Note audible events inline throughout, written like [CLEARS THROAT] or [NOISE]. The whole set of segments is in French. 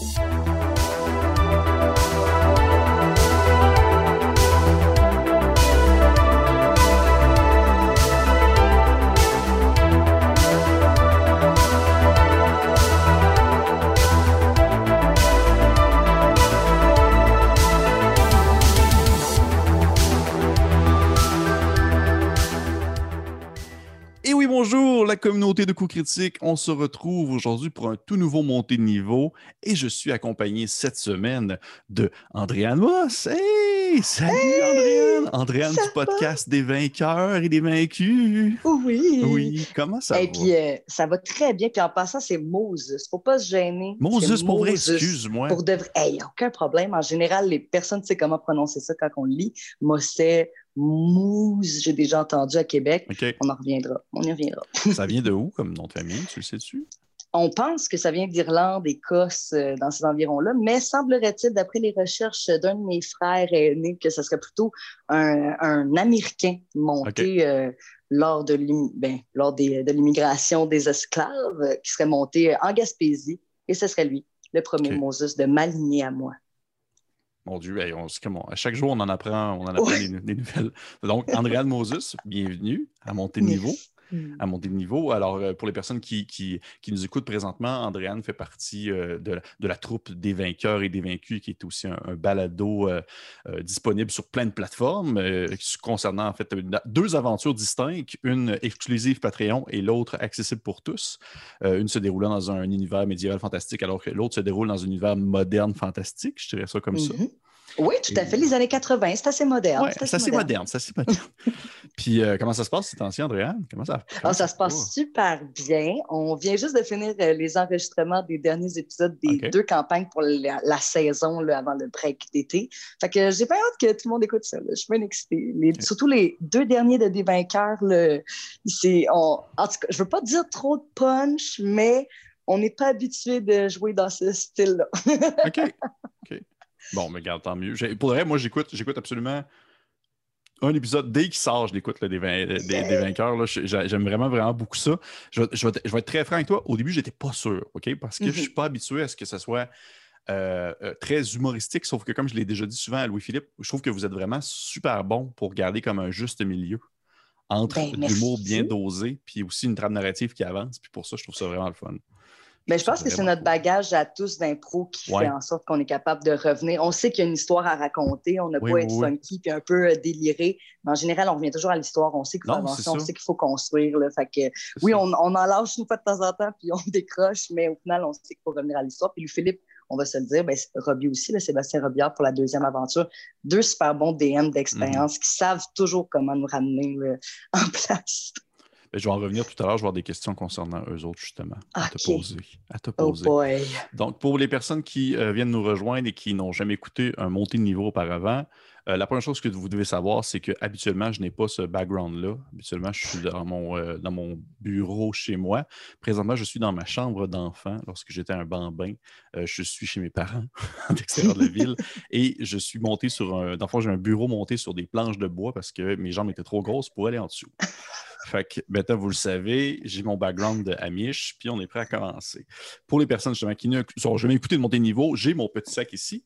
Bye. Communauté de coups critiques. On se retrouve aujourd'hui pour un tout nouveau montée de niveau et je suis accompagné cette semaine de Andréane Moss. Hey! Salut Andréane! Andréane du podcast des vainqueurs et des vaincus. Oui. Oui, comment ça Et va? puis, euh, ça va très bien. Puis en passant, c'est Moses. Faut pas se gêner. Moses, pour vrai, excuse-moi. Pour de vrai. Hey, aucun problème. En général, les personnes ne savent comment prononcer ça quand on lit. Moi, Mousse. J'ai déjà entendu à Québec. On en reviendra. On y reviendra. Ça vient de où comme nom de famille? Tu le sais-tu? On pense que ça vient d'Irlande, Écosse, euh, dans ces environs-là, mais semblerait-il, d'après les recherches d'un de mes frères aînés, que ce serait plutôt un, un Américain monté euh, lors de ben, de l'immigration des esclaves, euh, qui serait monté en Gaspésie, et ce serait lui, le premier. Moses de m'aligner à moi. Mon Dieu, hey, on, c'est comme on- à chaque jour, on en apprend, on en apprend des, nouvelles. Donc, Andréane Moses, bienvenue à Montée de niveau. Mm. à monter de niveau. Alors, euh, pour les personnes qui, qui, qui nous écoutent présentement, Andréane fait partie euh, de, la, de la troupe des vainqueurs et des vaincus, qui est aussi un, un balado euh, euh, disponible sur plein de plateformes, concernant en fait une- deux aventures distinctes, une exclusive Patreon et l'autre accessible pour tous. Une se déroulant dans un univers médiéval fantastique, alors que l'autre se déroule dans un univers moderne fantastique, je dirais ça comme ça. Oui, tout à fait. Les années 80, c'est assez moderne. Ouais, c'est assez moderne, c'est assez moderne. [LAUGHS] Puis, euh, comment ça se passe ces temps-ci, Andréane? Comment ça, comment Ah, ça se passe super bien. On vient juste de finir euh, les enregistrements des derniers épisodes des deux campagnes pour la, la saison là, avant le break d'été. Fait que j'ai pas hâte que tout le monde écoute ça. là. Je suis bien excitée. Les-. Surtout les deux derniers de des vainqueurs. là, on- en tout cas, je veux pas dire trop de punch, mais on n'est pas habitué de jouer dans ce style-là. OK. [LAUGHS] OK. Bon, mais regarde, tant mieux. Pour le vrai, moi, j'écoute, j'écoute absolument un épisode. Dès qu'il sort, je l'écoute des, des- des vainqueurs. J'aime vraiment, vraiment beaucoup ça. Je, vais- je je être très franc avec toi. Au début, j'étais pas sûr, OK? Parce que je Mhm. suis pas habitué à ce que ce soit euh, euh, très humoristique. Sauf que, comme je l'ai déjà dit souvent à Louis-Philippe, je trouve que vous êtes vraiment super bon pour garder comme un juste milieu entre Ben, l'humour bien dosé puis aussi une trame narrative qui avance. Puis pour ça, je trouve ça vraiment le fun. Mais je pense que c'est notre bagage à tous d'impro qui Ouais. fait en sorte qu'on est capable de revenir. On sait qu'il y a une histoire à raconter, on n'a Oui, pas oui, être oui. funky puis un peu euh, déliré. Mais en général, on revient toujours à l'histoire. On sait qu'il faut Non, avancer, on ça. sait qu'il faut construire. là. Fait que, oui, on, on en lâche une fois de temps en temps puis [LAUGHS] on décroche, mais au final, on sait qu'il faut revenir à l'histoire. Puis lui, Philippe, on va se le dire, ben, Robbie aussi, là, Sébastien Robillard pour la deuxième aventure. Deux super bons DM d'expérience qui savent toujours comment nous ramener là, [LAUGHS] en place. Ben, je vais en revenir tout à l'heure. Je vais avoir des questions concernant eux autres, justement, à te poser. À te Oh poser. boy. Donc, pour les personnes qui euh, viennent nous rejoindre et qui n'ont jamais écouté un montée de niveau auparavant, euh, la première chose que vous devez savoir, c'est que habituellement, je n'ai pas ce background-là. Habituellement, je suis dans mon, euh, dans mon bureau chez moi. Présentement, je suis dans ma chambre d'enfant. Lorsque j'étais un bambin, euh, je suis chez mes parents [LAUGHS] en extérieur de la ville [LAUGHS] et je suis monté sur un. Dans j'ai un bureau monté sur des planches de bois parce que mes jambes étaient trop grosses pour aller en dessous. [LAUGHS] Fait que maintenant, vous le savez, j'ai mon background de Amish, puis on est prêt à commencer. Pour les personnes justement qui n'ont jamais écouté de monter de niveau, j'ai mon petit sac ici,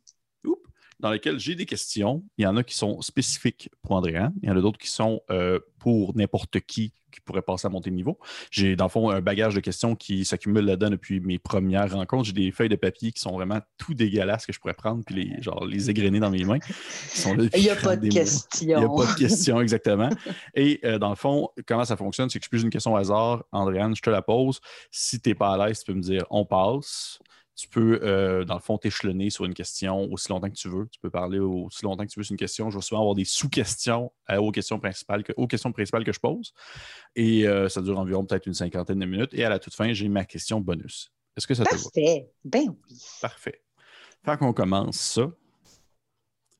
dans lequel j'ai des questions. Il y en a qui sont spécifiques pour Andréan, il y en a d'autres qui sont euh, pour n'importe qui qui pourrait passer à monter de niveau. J'ai, dans le fond, un bagage de questions qui s'accumule là-dedans depuis mes premières rencontres. J'ai des feuilles de papier qui sont vraiment tout dégueulasses que je pourrais prendre puis les, genre, les égrener dans mes mains. Ils sont là Il n'y a pas de des mois. question. Il n'y a pas de question, exactement. Et euh, dans le fond, comment ça fonctionne, c'est que je pose une question au hasard. Andréane, je te la pose. Si tu n'es pas à l'aise, tu peux me dire on passe. Tu peux, euh, dans le fond, t'échelonner sur une question aussi longtemps que tu veux. Tu peux parler aussi longtemps que tu veux sur une question. Je vais souvent avoir des sous-questions euh, aux questions principales que, aux questions principales que je pose. Et euh, ça dure environ peut-être une cinquantaine de minutes. Et à la toute fin, j'ai ma question bonus. Est-ce que ça te va? Parfait. Ben oui. Parfait. Fait qu'on commence ça.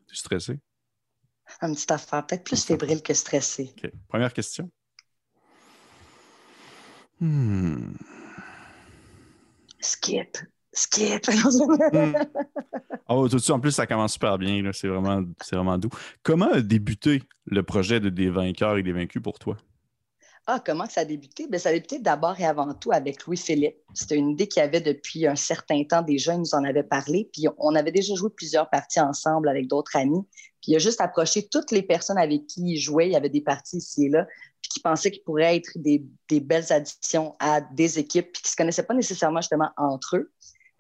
Tu es stressé? Une petite affaire, peut-être plus fébrile que stressée. OK. Première question. Hmm. Skip. Skip. [LAUGHS] Oh, tout de suite, en plus, ça commence super bien. C'est vraiment, doux. Comment a débuté le projet de Des vainqueurs et des vaincus pour toi? Ah, comment ça a débuté? Bien, ça a débuté d'abord et avant tout avec Louis-Philippe. C'était une idée qu'il avait depuis un certain temps déjà. Il nous en avait parlé. Puis on avait déjà joué plusieurs parties ensemble avec d'autres amis. Puis il a juste approché toutes les personnes avec qui il jouait. Il y avait des parties ici et là, puis qui pensaient qu'ils pourraient être des, belles additions à des équipes, puis qui ne se connaissaient pas nécessairement justement entre eux.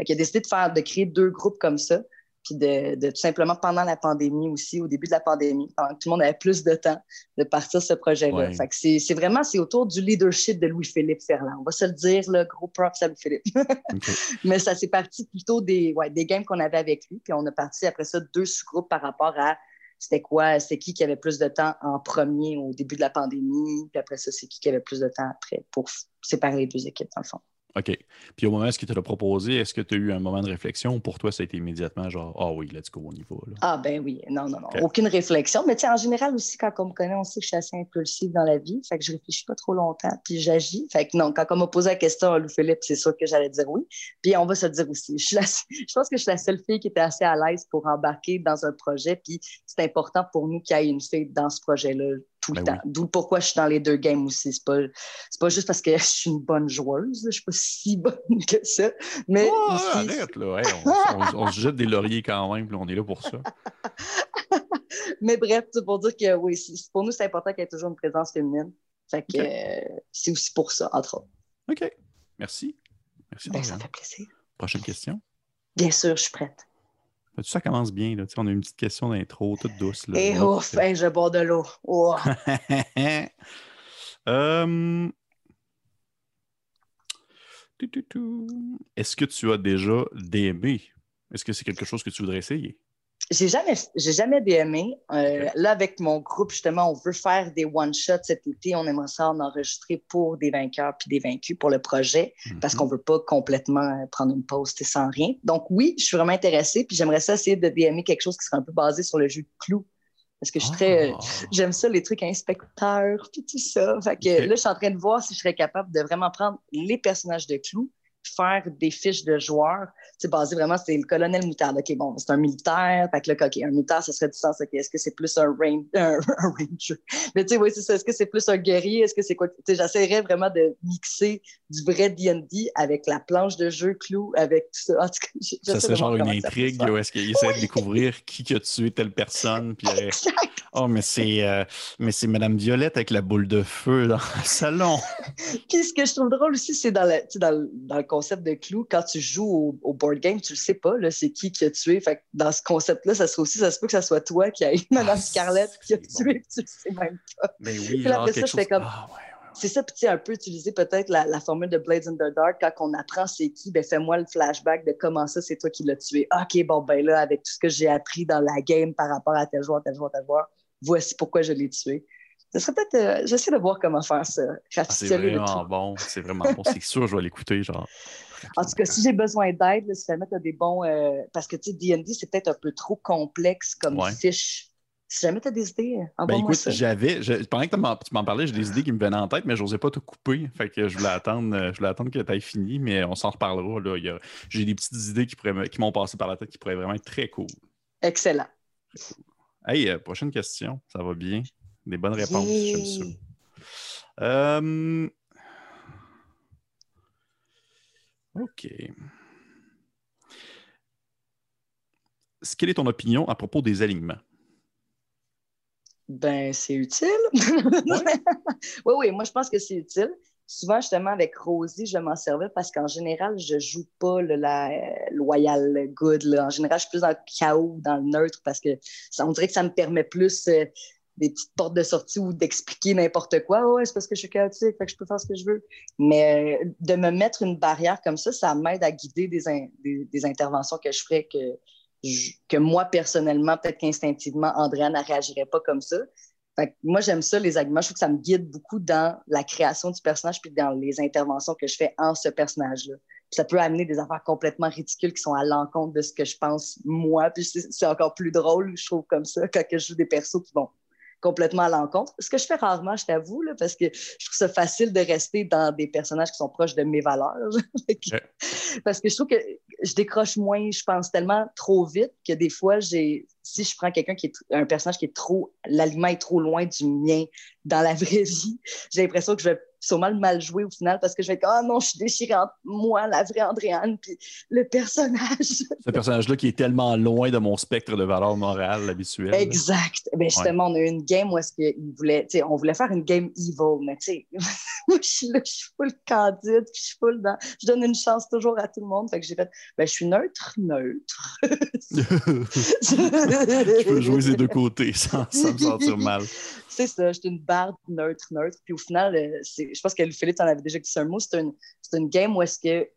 Il a décidé de faire, de créer deux groupes comme ça puis de, tout simplement pendant la pandémie aussi, au début de la pandémie, pendant que tout le monde avait plus de temps de partir ce projet-là. c'est vraiment, c'est autour du leadership de Louis-Philippe Ferland. On va se le dire, le gros props à Louis-Philippe. [LAUGHS] Mais ça s'est parti plutôt des, ouais, des games qu'on avait avec lui, puis on a parti après ça deux sous-groupes par rapport à c'était quoi, c'était qui qui avait plus de temps en premier au début de la pandémie, puis après ça, c'est qui qui avait plus de temps après pour séparer les deux équipes, dans le fond. OK. Puis au moment où tu te l'a proposé, est-ce que tu as eu un moment de réflexion ou pour toi, ça a été immédiatement genre Ah oui, let's go, on y va? Ah ben oui, non, non, non. Aucune réflexion. Mais tu sais, en général aussi, quand on me connaît, on sait que je suis assez impulsive dans la vie. Fait que je réfléchis pas trop longtemps, puis j'agis. Fait que non, quand on m'a posé la question à Lou Philippe, c'est sûr que j'allais dire oui. Puis on va se dire aussi. Je, je pense que je suis la seule fille qui était assez à l'aise pour embarquer dans un projet. Puis c'est important pour nous qu'il y ait une fille dans ce projet-là ben D'où pourquoi je suis dans les deux games aussi. C'est pas, pas juste parce que [LAUGHS] je suis une bonne joueuse. Je suis pas si bonne que ça. Mais arrête, là. [LAUGHS] on, se jette des lauriers quand même, on est là pour ça. [LAUGHS] mais bref, pour dire que oui, pour nous, c'est important qu'il y ait toujours une présence féminine. Fait que c'est aussi pour ça, entre autres. OK. Merci. Merci. Ben, ça fait plaisir. Prochaine question. Bien sûr, je suis prête. Ça commence bien. Là. On a une petite question d'intro, toute douce. Là. Et ouf, je bois de l'eau. Euh, [LAUGHS] est-ce que tu as déjà DMé? Est-ce que c'est quelque chose que tu voudrais essayer? J'ai jamais, j'ai jamais DMé. Euh, là, avec mon groupe, justement, on veut faire des one-shots cet été. On aimerait ça en enregistrer pour des vainqueurs puis des vaincus pour le projet parce mhm. qu'on veut pas complètement euh, prendre une pause sans rien. Donc, oui, je suis vraiment intéressée. Puis j'aimerais ça essayer de DMer quelque chose qui serait un peu basé sur le jeu de clou. Parce que je suis très. Euh, ah. j'aime ça, les trucs inspecteurs, puis tout ça. Fait que là, je suis en train de voir si je serais capable de vraiment prendre les personnages de clou, faire des fiches de joueurs. C'est basé vraiment, c'est le colonel Moutarde. OK, bon, c'est un militaire. Fait que là, OK, un militaire, ça serait du sens. OK, est-ce que c'est plus [LAUGHS] un, un, ranger? Mais tu sais, oui, c'est ça. Est-ce que c'est plus un guerrier? Est-ce que c'est quoi? Tu sais, j'essaierais vraiment de mixer du vrai D&D avec la planche de jeu clou, avec tout ça. En tout cas, ça serait genre une intrigue où est-ce qu'il essaie de découvrir qui a tué telle personne. Puis, euh, [LAUGHS] oh, mais c'est, euh, mais c'est Madame Violette avec la boule de feu dans le salon. [LAUGHS] puis ce que je trouve drôle aussi, c'est dans, le, dans, dans le concept de clou, quand tu joues au, board game, tu le sais pas, c'est qui qui a tué. Fait dans ce concept-là, ça serait aussi, ça se peut que ça soit toi qui a eu [LAUGHS] Madame ah, Scarlett qui a tué, [LAUGHS] tu le sais même pas. Mais oui, genre, chose... comme... Ah, c'est ça, puis un peu utiliser peut-être la, formule de Blades in the Dark, quand on apprend c'est qui, ben fais-moi le flashback de comment ça, c'est toi qui l'as tué. OK, bon, ben là, avec tout ce que j'ai appris dans la game par rapport à tel joueur, tel joueur, tel joueur, voici pourquoi je l'ai tué. Ce serait peut-être. Euh, j'essaie de voir comment faire ça. Ah, c'est vraiment bon. C'est vraiment bon. C'est sûr, je vais l'écouter. genre. En tout cas, si j'ai besoin d'aide, si jamais tu as des bons. Euh, parce que, tu sais, DD, c'est peut-être un peu trop complexe comme fiche. Si jamais tu as des idées, ben écoute, j'avais. Pendant que tu m'en parlais, j'ai des idées qui me venaient en tête, mais je n'osais pas te couper. Fait que je voulais attendre, euh, je voulais attendre que tu aies fini, mais on s'en reparlera. Là. J'ai des petites idées qui, qui m'ont passé par la tête qui pourraient vraiment être très cool. Excellent. Hey, prochaine question. Ça va bien? Des bonnes réponses, j'aime ça. Euh, OK. Quelle est ton opinion à propos des alignements? Ben, c'est utile. [LAUGHS] oui, oui, moi, je pense que c'est utile. Souvent, justement, avec Rosie, je m'en servais parce qu'en général, je joue pas la loyal good. En général, je suis plus dans le chaos, dans le neutre parce que ça, on dirait que ça me permet plus euh, des petites portes de sortie ou d'expliquer n'importe quoi. Ouais, c'est parce que je suis chaotique, fait je peux faire ce que je veux. Mais euh, de me mettre une barrière comme ça, ça m'aide à guider des, des, interventions que je ferais que, que moi, personnellement, peut-être qu'instinctivement, Andréane ne réagirait pas comme ça. Fait moi, j'aime ça, les arguments. Je trouve que ça me guide beaucoup dans la création du personnage puis dans les interventions que je fais en ce personnage-là. Ça peut amener des affaires complètement ridicules qui sont à l'encontre de ce que je pense moi. Puis c'est encore plus drôle, je trouve, comme ça, quand je joue des persos qui vont complètement à l'encontre. Ce que je fais rarement, je t'avoue, parce que je trouve ça facile de rester dans des personnages qui sont proches de mes valeurs. [LAUGHS] parce que je trouve que je décroche moins, je pense tellement trop vite que des fois, j'ai si je prends quelqu'un qui est un personnage qui est trop, l'aliment est trop loin du mien dans la vraie [LAUGHS] vie, j'ai l'impression que je vais sûrement le mal jouer au final parce que je vais être ah non, je suis déchirée entre moi, la vraie Andréane, puis le personnage. [LAUGHS] Ce personnage-là qui est tellement loin de mon spectre de valeur morale habituel. Exact. Ben justement, on a eu une game où est-ce qu'il voulait, tu sais, on voulait faire une game evil, mais tu sais, [LAUGHS] moi, je suis là, je suis full candide, puis je suis full dans, je donne une chance toujours à tout le monde. Fait que j'ai fait, ben, je suis neutre, neutre. [LAUGHS] je peux jouer ces deux côtés sans, sans me sentir mal c'est ça, j'étais une barre neutre, neutre. Puis au final, euh, je pense que Philippe en avait déjà dit un mot, c'est une, game où est-ce que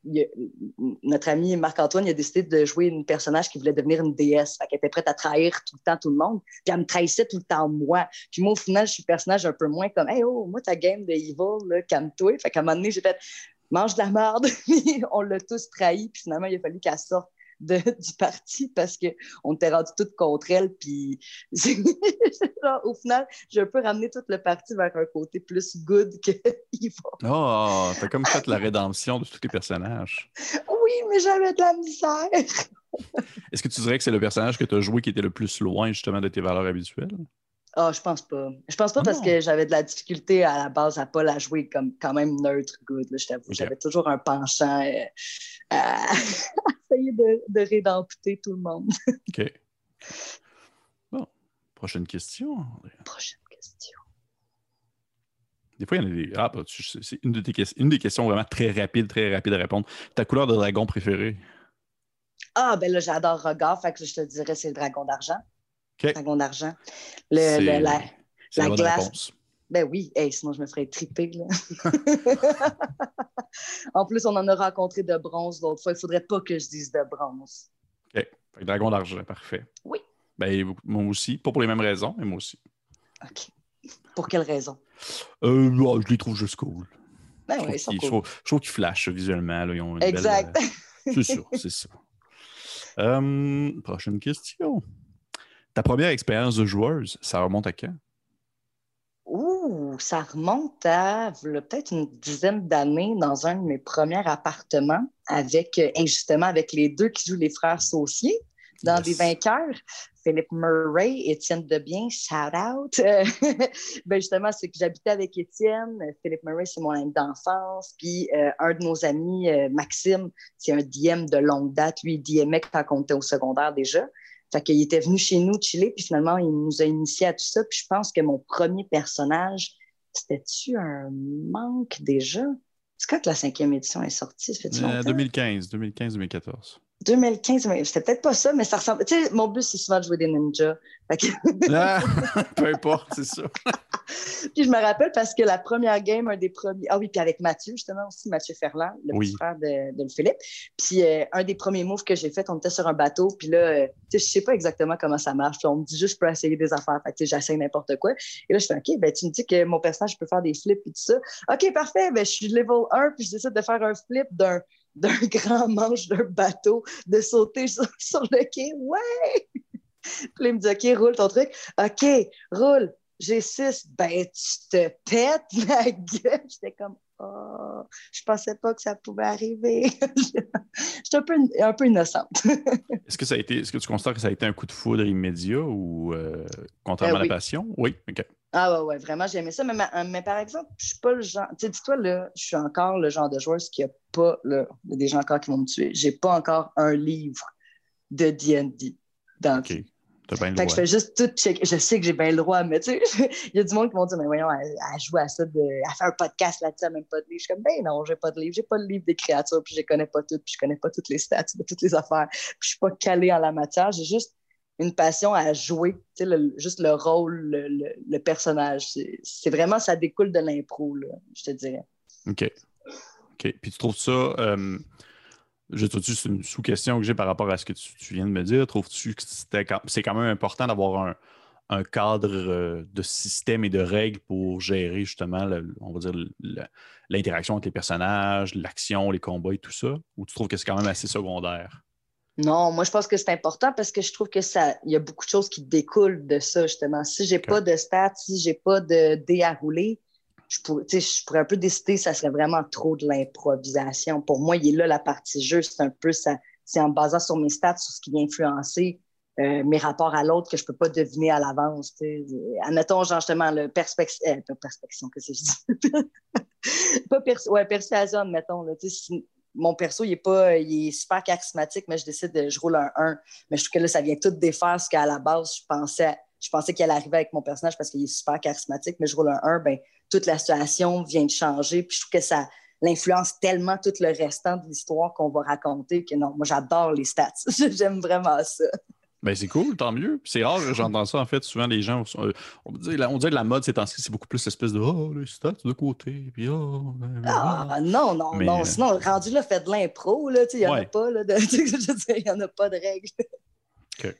notre ami Marc-Antoine a décidé de jouer une personnage qui voulait devenir une déesse. Fait qu'elle était prête à trahir tout le temps tout le monde. Puis elle me trahissait tout le temps moi. Puis moi, au final, je suis personnage un peu moins comme Hey oh, moi, ta game de evil, calme-toi. Fait qu'à un moment donné, j'ai fait mange de la merde. [LAUGHS] on l'a tous trahi. Puis finalement, il a fallu qu'elle sorte de, [LAUGHS] du parti parce qu'on était rendu toutes contre elle. Puis [LAUGHS] au final, j'ai un peu ramené tout le parti vers un côté plus good que [LAUGHS] va. Oh, t'as comme fait la rédemption de tous les personnages. Oui, mais j'avais de la misère. Est-ce que tu dirais que c'est le personnage que tu as joué qui était le plus loin justement de tes valeurs habituelles? Ah, oh, je pense pas. Je pense pas parce ah. que j'avais de la difficulté à la base à pas la jouer comme quand même neutre good. je t'avoue. J'avais toujours un penchant euh, à [LAUGHS] essayer de, de rédempter tout le monde. [LAUGHS] OK. Bon. Prochaine question. Prochaine question. Des fois, il y en a des. Ah, bah, c'est une, de une des questions vraiment très rapides, très rapides à répondre. Ta couleur de dragon préférée? Ah, ben là, j'adore regard, fait que je te dirais c'est le dragon d'argent. Dragon d'argent. Le, la, la, glace. Ben oui, sinon je me ferais triper. [LAUGHS] en plus, on en a rencontré de bronze l'autre fois. Il ne faudrait pas que je dise de bronze. OK. dragon d'argent, parfait. Oui. Ben, moi aussi. Pas pour les mêmes raisons, mais moi aussi. OK. Pour quelle raison? Euh, je les trouve juste cool. Ben oui, je, trouve, je trouve qu'ils flashent visuellement. Là. Ils ont exact. Euh, c'est ça, c'est ça. [LAUGHS] Euh, prochaine question. Ta première expérience de joueuse, ça remonte à quand? Ouh, ça remonte à peut-être une dizaine d'années dans un de mes premiers appartements avec, euh, justement, avec les deux qui jouent les frères Saucier dans des vainqueurs. Philippe Murray, Étienne Debien, shout out. [LAUGHS] ben justement, c'est que j'habitais avec Étienne. Philippe Murray, c'est mon ami d'enfance. Puis euh, un de nos amis, euh, Maxime, c'est un DM de longue date. Lui, il DMait quand on était au secondaire déjà. Fait qu'il était venu chez nous chiller, puis finalement, il nous a initiés à tout ça. Puis je pense que mon premier personnage, c'était-tu un manque déjà? C'est quand que la cinquième édition est sortie? Ça fait 2015, 2015-2014. 2015, c'était peut-être pas ça, mais ça ressemble. Tu sais, mon but, c'est souvent de jouer des ninjas. Ah, [LAUGHS] peu importe, c'est ça. [LAUGHS] puis je me rappelle parce que la première game, un des premiers. Ah oui, puis avec Mathieu, justement, aussi, Mathieu Ferland, le petit frère de, de, Philippe. Puis euh, un des premiers moves que j'ai fait, on était sur un bateau, puis là, euh, tu sais, je sais pas exactement comment ça marche. on me dit juste, pour essayer des affaires. Fait que j'essaie n'importe quoi. Et là, je fais, OK, ben, tu me dis que mon personnage peut faire des flips et tout ça. OK, parfait, ben, je suis level 1, puis je décide de faire un flip d'un d'un [LAUGHS] grand manche d'un bateau, de sauter sur, le quai. Ouais! [LAUGHS] Puis il me dit OK, roule ton truc. OK, roule. J'ai six. Ben, tu te pètes [LAUGHS] la gueule. J'étais comme Oh, je pensais pas que ça pouvait arriver. [LAUGHS] J'étais un peu, un peu innocente. [LAUGHS] est-ce que ça a été, est-ce que tu constates que ça a été un coup de foudre immédiat ou euh, contrairement à la passion? Oui, OK. Ah ouais, ouais, vraiment, j'ai aimé ça. Mais, mais, par exemple, je suis pas le genre. Tu sais, dis-toi, là, je suis encore le genre de joueur qui a pas. Là, il y a des gens encore qui vont me tuer. J'ai pas encore un livre de DD dans. Bien fait que je fais juste tout checker. Je sais que j'ai bien le droit, mais tu sais, [LAUGHS] il y a du monde qui vont dire, mais voyons, elle, joue à ça, de, elle fait un podcast là-dessus, elle même pas de livre. Je suis comme, ben non, j'ai pas de livre. J'ai pas le livre des créatures, puis je connais pas toutes, puis je connais pas toutes les stats de toutes les affaires. Puis je suis pas calée en la matière. J'ai juste une passion à jouer, tu sais, juste le rôle, le, personnage. C'est vraiment, ça découle de l'impro, je te dirais. OK. OK. Puis tu trouves ça, euh, je c'est une sous-question que j'ai par rapport à ce que tu, viens de me dire? Trouves-tu que c'est quand même important d'avoir un, cadre euh, de système et de règles pour gérer justement, on va dire, l'interaction avec les personnages, l'action, les combats et tout ça? Ou tu trouves que c'est quand même assez secondaire? Non, moi je pense que c'est important parce que je trouve que ça, il y a beaucoup de choses qui découlent de ça justement. Si j'ai pas de stats, si j'ai pas de dés à rouler, je pourrais, je pourrais un peu décider, ça serait vraiment trop de l'improvisation. Pour moi, il est là la partie jeu, c'est un peu ça, c'est en basant sur mes stats, sur ce qui vient influencer euh, mes rapports à l'autre que je peux pas deviner à l'avance. Admettons, genre, justement, le perspection, euh, pas perspection, que c'est je [LAUGHS] pas ouais, persuasion, mettons. Là, mon perso, il est pas, il est super charismatique, mais je décide de, je roule un 1. Mais je trouve que là, ça vient tout défaire ce qu'à la base, je pensais, je pensais qu'il allait arriver avec mon personnage parce qu'il est super charismatique, mais je roule un 1, ben, toute la situation vient de changer. Puis je trouve que ça l'influence tellement tout le restant de l'histoire qu'on va raconter que non, moi, j'adore les stats. [LAUGHS] J'aime vraiment ça. Ben c'est cool, tant mieux. C'est rare que j'entends ça, en fait. Souvent, les gens, euh, on, dit, on dirait que la mode, c'est c'est beaucoup plus l'espèce de Oh, les stats de côté. Puis, oh, ah, ah, non, non, non. Euh, Sinon, rendu là, fait de l'impro, là. Il n'y en a pas, là. [LAUGHS] il n'y en a pas de règles. OK.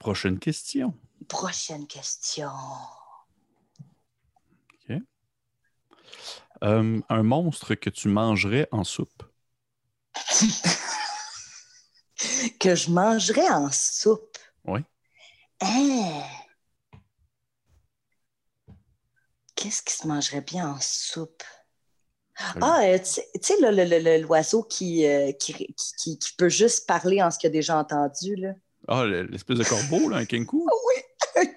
Prochaine question. Prochaine question. OK. Euh, un monstre que tu mangerais en soupe. [LAUGHS] que je mangerais en soupe? Oui. Hein? Qu'est-ce qui se mangerait bien en soupe? Ah, euh, tu sais, l'oiseau qui, euh, qui, qui, qui, peut juste parler en ce qu'il a déjà entendu. Là. Ah, l'espèce de corbeau, là, un kenku? [LAUGHS] oui.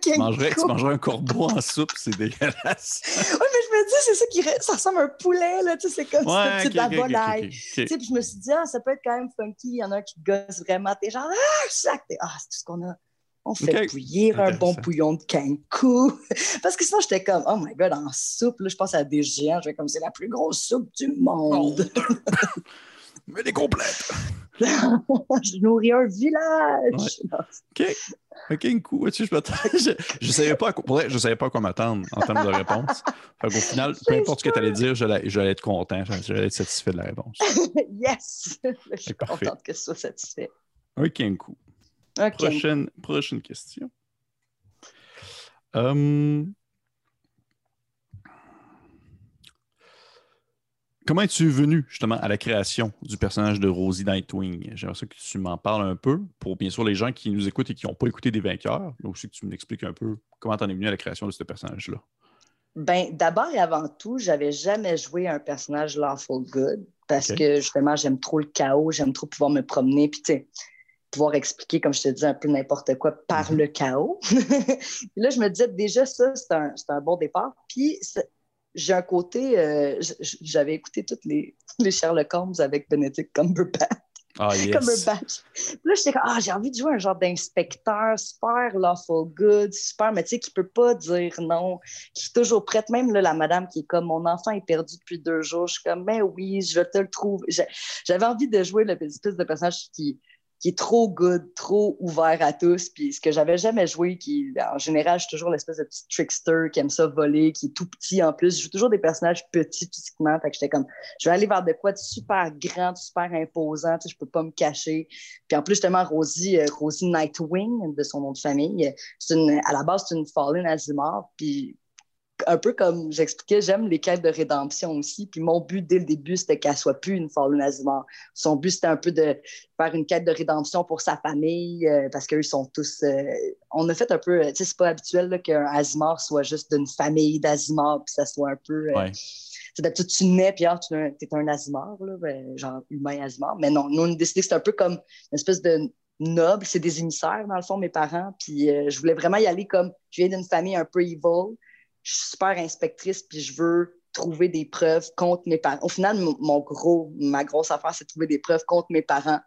Tu mangerais, tu mangerais un corbeau en soupe, c'est dégueulasse. [LAUGHS] oui, mais je me dis, c'est ça qui ça ressemble à un poulet, là, tu sais, c'est comme ouais, c'est de la volaille. tu sais, puis je me suis dit, ah, ça peut être quand même funky, il y en a un qui gosse vraiment, t'es genre, ah, sac, ah, c'est tout ce qu'on a. On fait bouillir un bon bouillon de kenku. [LAUGHS] Parce que sinon, j'étais comme, oh my god, en soupe, là, je pense à des géants, je vais comme, c'est la plus grosse soupe du monde. [LAUGHS] Mais elle est complète. [LAUGHS] je nourris un village. OK. OK, un coup. Tu sais, je ne savais, pas à je savais pas quoi m'attendre en termes de réponse. Au final, [LAUGHS] peu importe ce que tu allais dire, j'allais être content. J'allais être satisfait de la réponse. [LAUGHS] yes! Je suis contente que ce soit satisfait. OK, un coup. Prochaine, prochaine question. Um, Comment es-tu venu justement à la création du personnage de Rosie Nightwing? J'aimerais ça que tu m'en parles un peu pour bien sûr les gens qui nous écoutent et qui n'ont pas écouté des vainqueurs, mais aussi que tu m'expliques un peu comment tu en es venu à la création de ce personnage-là. Ben, d'abord et avant tout, j'avais jamais joué un personnage Lawful Good parce que justement, j'aime trop le chaos, j'aime trop pouvoir me promener, puis tu sais, pouvoir expliquer, comme je te dis, un peu n'importe quoi par mhm. le chaos. puis [LAUGHS] là, je me disais déjà, ça, c'est un, un, bon départ. Puis j'ai un côté, euh, j'avais écouté toutes les, [LAUGHS] les Sherlock Holmes avec Benedict Cumberbatch. Ah, [LAUGHS] yes. Cumberbatch. là, j'étais comme, ah, j'ai envie de jouer un genre d'inspecteur super lawful good, super, mais tu sais, qui peut pas dire non, qui est toujours prête. Même là, la madame qui est comme, mon enfant est perdu depuis deux jours. Je suis comme, ben oui, je te le trouve. J'avais envie de jouer l'espèce de personnage qui, qui est trop good, trop ouvert à tous. Puis ce que j'avais jamais joué, qui en général, je suis toujours l'espèce de petit trickster qui aime ça voler, qui est tout petit en plus. Je joue toujours des personnages petits physiquement. Fait que j'étais comme, je vais aller vers de quoi de super grand, de super imposant. Tu sais, je peux pas me cacher. Puis en plus, justement, Rosie, euh, Rosie Nightwing, de son nom de famille, c'est une, à la base, c'est une Fallen Azimar. Puis un peu comme j'expliquais, j'aime les quêtes de rédemption aussi. Puis mon but dès le début, c'était qu'elle soit plus une Fallen Azimar. Son but, c'était un peu de faire une quête de rédemption pour sa famille, euh, parce qu'eux sont tous. Euh, on a fait un peu. Tu sais, c'est pas habituel qu'un Azimar soit juste d'une famille d'Azimar, puis ça soit un peu. Euh, c'est d'habitude, tu nais, puis ah, tu es un Azimar, là, ben, genre humain Azimar. Mais non, nous, on a décidé que c'était un peu comme une espèce de noble. C'est des émissaires, dans le fond, mes parents. Puis je voulais vraiment y aller comme. Je viens d'une famille un peu evil je suis super inspectrice, puis je veux trouver des preuves contre mes parents. Au final, mon gros, ma grosse affaire, c'est trouver des preuves contre mes parents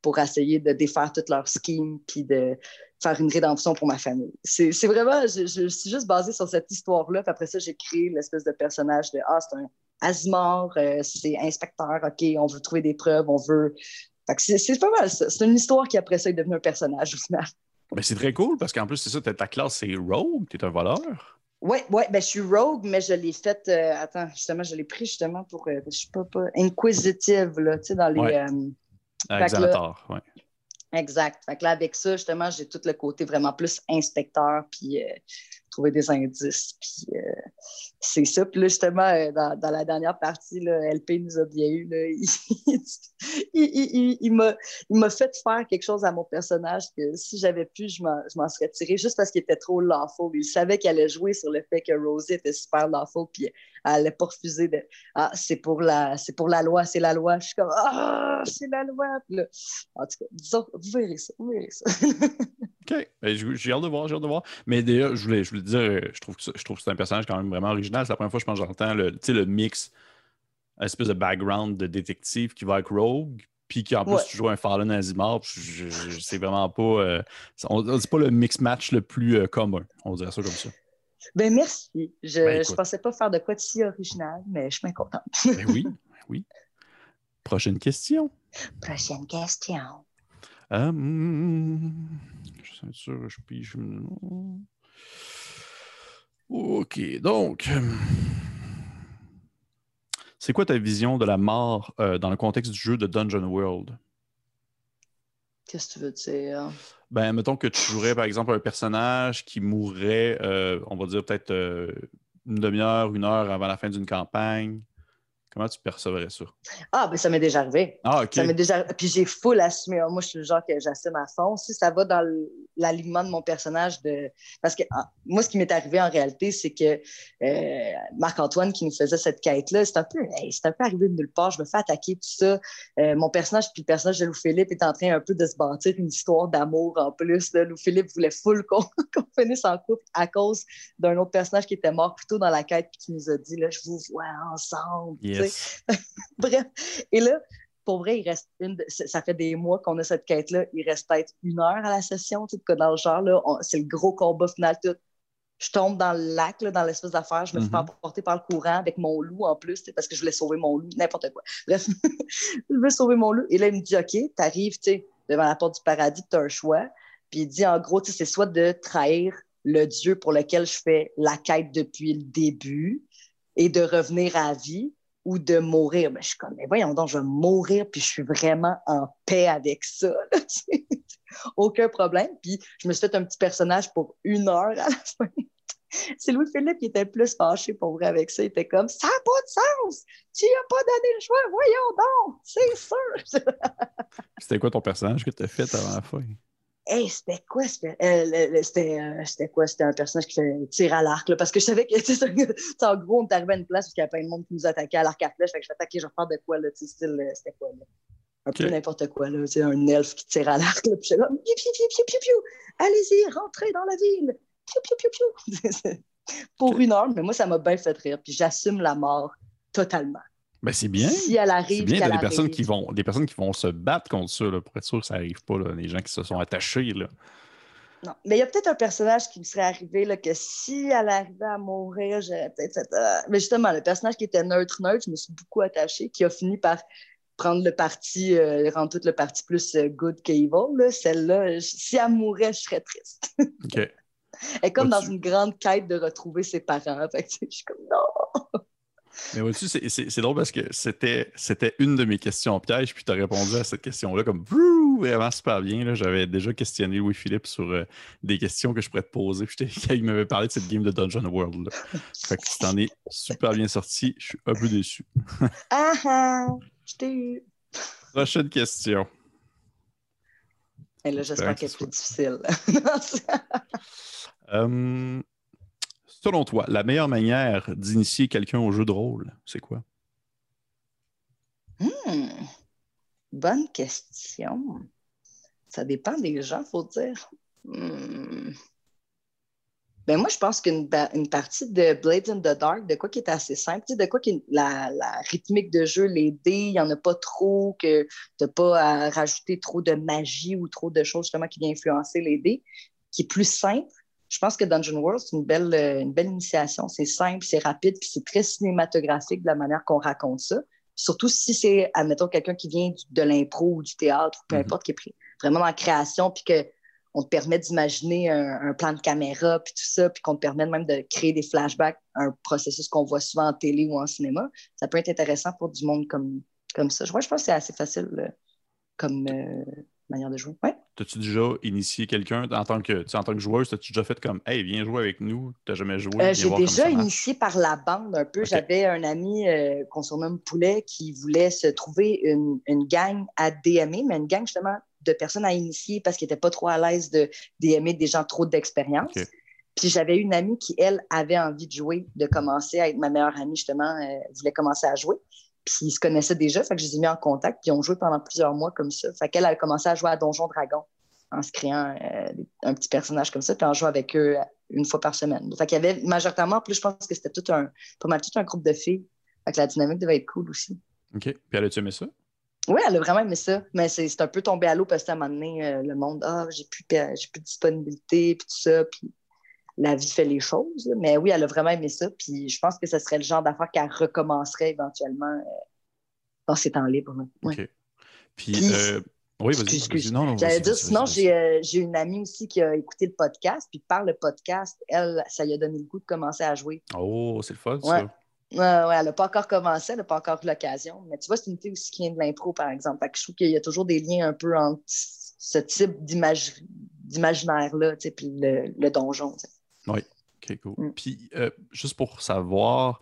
pour essayer de défaire toute leur scheme, puis de faire une rédemption pour ma famille. C'est vraiment, je, suis juste basée sur cette histoire-là, puis après ça, j'ai créé l'espèce de personnage de Ah, c'est un Asmore, euh, c'est inspecteur, OK, on veut trouver des preuves, on veut. c'est pas mal. C'est une histoire qui, après ça, est devenue un personnage au final. Mais c'est très cool parce qu'en plus, c'est ça, ta classe, c'est Rogue, tu es un voleur. Oui, ouais, ben, je suis rogue, mais je l'ai faite. Euh, attends, justement, je l'ai pris justement pour. Euh, je suis pas, pas inquisitive, là, tu sais, dans les. Ouais. Euh, oui. Exact. Fait que là, avec ça, justement, j'ai tout le côté vraiment plus inspecteur, puis trouver des indices. Puis euh, c'est ça. Puis là, justement, euh, dans, la dernière partie, LP nous a bien eu. [LAUGHS] il, il, m'a fait faire quelque chose à mon personnage que si j'avais pu, je m'en serais tiré juste parce qu'il était trop lawful. Il savait qu'il allait jouer sur le fait que Rosie était super lawful, puis elle n'allait pas refuser de Ah, c'est pour la pour la loi, c'est la loi. Je suis comme Ah, c'est la loi. en tout cas, disons, vous verrez ça, vous verrez ça. [LAUGHS] OK. Ben, j'ai hâte de voir, j'ai hâte de voir. Mais d'ailleurs, je voulais, je voulais dire, je trouve, que je trouve que c'est un personnage quand même vraiment original. C'est la première fois, je pense, que j'entends le, le mix, un espèce de background de détective qui va avec Rogue, puis qui en plus tu joues un Fallen Azimar. C'est vraiment pas. Euh, c'est pas le mix match le plus euh, commun, on dirait ça comme ça. Ben merci. Je ne ben, pensais pas faire de quoi de si original, mais je suis bien contente. ben oui, ben oui. Prochaine question. Prochaine question. Um, je suis sûr, je pige. OK, donc. C'est quoi ta vision de la mort euh, dans le contexte du jeu de Dungeon World? Qu'est-ce que tu veux dire? Ben, mettons que tu jouerais, par exemple, un personnage qui mourrait, euh, on va dire peut-être euh, une demi-heure, une heure avant la fin d'une campagne. Comment tu percevrais ça? Ah, ben ça m'est déjà arrivé. Ah, OK. Ça m'est déjà... Puis j'ai full assumé. Moi, je suis le genre que j'assume à fond. Si ça va dans l'alignement de mon personnage, de... parce que ah, moi, ce qui m'est arrivé en réalité, c'est que euh, Marc-Antoine qui nous faisait cette quête-là, c'est un, peu... un peu arrivé de nulle part. Je me fais attaquer, tout ça. Euh, mon personnage, puis le personnage de Louis-Philippe est en train un peu de se bâtir une histoire d'amour en plus. Louis-Philippe voulait full [LAUGHS] qu'on finisse en couple à cause d'un autre personnage qui était mort plus tôt dans la quête puis qui nous a dit là, Je vous vois ensemble. [LAUGHS] Bref. Et là, pour vrai, il reste une. Ça fait des mois qu'on a cette quête-là. Il reste peut-être une heure à la session, tu sais, dans le genre, là, c'est le gros combat final. Tout. Je tombe dans le lac, là, dans l'espèce d'affaire. Je me fais mm-hmm. emporter par le courant avec mon loup en plus, parce que je voulais sauver mon loup, n'importe quoi. Bref, [LAUGHS] je veux sauver mon loup. Et là, il me dit OK, tu arrives devant la porte du paradis, tu as un choix. Puis il dit en gros, c'est soit de trahir le Dieu pour lequel je fais la quête depuis le début et de revenir à vie, ou de mourir. Mais je suis comme, voyons donc, je vais mourir, puis je suis vraiment en paix avec ça. [LAUGHS] Aucun problème. Puis je me suis fait un petit personnage pour une heure à la fin. [LAUGHS] C'est Louis-Philippe qui était plus fâché pour vrai avec ça. Il était comme, ça n'a pas de sens! Tu n'as pas donné le choix, voyons donc! C'est sûr! [LAUGHS] C'était quoi ton personnage que tu as fait avant la fin? Hey, c'était quoi? C'était euh, quoi? C'était un personnage qui fait tir à l'arc, parce que je savais que, [LAUGHS] tu sais, en gros, on est arrivé à une place où il y avait plein de monde qui nous attaquait à l'arc à flèche. Fait que je attaquer, je vais faire de quoi, là, tu sais, style, euh, c'était quoi, là? Un peu n'importe quoi, là, tu sais, un elfe qui tire à l'arc, là, puis je piou, piou, piou, piou, piou, piou, allez-y, rentrez dans la ville, piou, piou, piou, piou. [LAUGHS] Pour une heure, mais moi, ça m'a bien fait rire, puis j'assume la mort totalement. Ben, c'est bien. Si elle arrive, c'est bien. des personnes qui vont, des personnes qui vont se battre contre ça là, pour être sûr que ça n'arrive pas. Là, les gens qui se sont attachés. Là. Non, mais il y a peut-être un personnage qui me serait arrivé là, que si elle arrivait à mourir, j'aurais peut-être fait. Euh, mais justement, le personnage qui était neutre neutre, je me suis beaucoup attachée, qui a fini par prendre le parti, euh, rendre tout le parti plus euh, good qu'evil. Celle-là, si elle mourait, je serais triste. OK. Elle est comme dans une grande quête de retrouver ses parents. Fait je suis comme non. Mais vois-tu, c'est drôle parce que c'était une de mes questions piège, puis tu as répondu à cette question-là comme vraiment super bien. J'avais déjà questionné Louis-Philippe sur euh, des questions que je pourrais te poser. Puis [LAUGHS] il m'avait parlé de cette game de Dungeon World. Fait que tu t'en es super bien sorti. Je suis un peu déçu. ah ah! Je t'ai eu. Prochaine question. Et là, j'espère qu'elle est plus difficile. [LAUGHS] um, Selon toi, la meilleure manière d'initier quelqu'un au jeu de rôle, c'est quoi? Hmm. Bonne question. Ça dépend des gens, faut dire. Hmm. Ben moi, je pense qu'une partie de Blades in the Dark, de quoi qui est assez simple, de quoi qui la, la, rythmique de jeu, les dés, il n'y en a pas trop, que tu n'as pas à rajouter trop de magie ou trop de choses justement qui viennent influencer les dés, qui est plus simple, je pense que Dungeon World, c'est une belle, euh, une belle initiation. C'est simple, c'est rapide, puis c'est très cinématographique de la manière qu'on raconte ça. Surtout si c'est, admettons, quelqu'un qui vient de l'impro ou du théâtre, peu mhm. importe, qui est pris vraiment dans la création, puis qu'on te permet d'imaginer un, plan de caméra, puis tout ça, puis qu'on te permet même de créer des flashbacks, un processus qu'on voit souvent en télé ou en cinéma. Ça peut être intéressant pour du monde comme, comme ça. Je, je pense que c'est assez facile euh, comme, euh, manière de jouer. Ouais. T'as-tu déjà initié quelqu'un en tant que en tant que joueuse, t'as-tu déjà fait comme Hey, viens jouer avec nous, t'as jamais joué? Euh, j'ai déjà initié par la bande un peu. J'avais un ami euh, qu'on surnomme Poulet qui voulait se trouver une, une gang à DMer, mais une gang justement de personnes à initier parce qu'il n'était pas trop à l'aise de DMer des gens trop d'expérience. Puis j'avais une amie qui, elle, avait envie de jouer, de commencer à être ma meilleure amie, justement, euh, voulait commencer à jouer. Puis ils se connaissaient déjà, fait que je les ai mis en contact, puis ils ont joué pendant plusieurs mois comme ça. Fait qu'elle a commencé à jouer à Donjon Dragon en se créant euh, un petit personnage comme ça, puis en jouant avec eux une fois par semaine. Fait qu'il y avait majoritairement, plus je pense que c'était tout un, pas mal tout un groupe de filles. Fait que la dynamique devait être cool aussi. OK. Puis elle a-tu aimé ça? Oui, elle a vraiment aimé ça. Mais c'est un peu tombé à l'eau parce qu'à un moment donné, euh, le monde, ah, j'ai plus, plus de disponibilité, puis tout ça. Puis la vie fait les choses. Mais oui, elle a vraiment aimé ça. Puis je pense que ce serait le genre d'affaire qu'elle recommencerait éventuellement euh, dans ses temps libres. OK. Puis, euh, oui, vas-y. J'allais dire, sinon, euh, j'ai une amie aussi qui a écouté le podcast. Puis par le podcast, elle, ça lui a donné le goût de commencer à jouer. Oh, c'est le fun, ça. Ouais, elle n'a pas encore commencé, elle n'a pas encore eu l'occasion. Mais tu vois, c'est une fille aussi qui vient de l'impro, par exemple. Fait que je trouve qu'il y a toujours des liens un peu entre ce type d'imaginaire-là, puis le, le donjon. Oui, ok, cool. Mm. Puis, euh, juste pour savoir,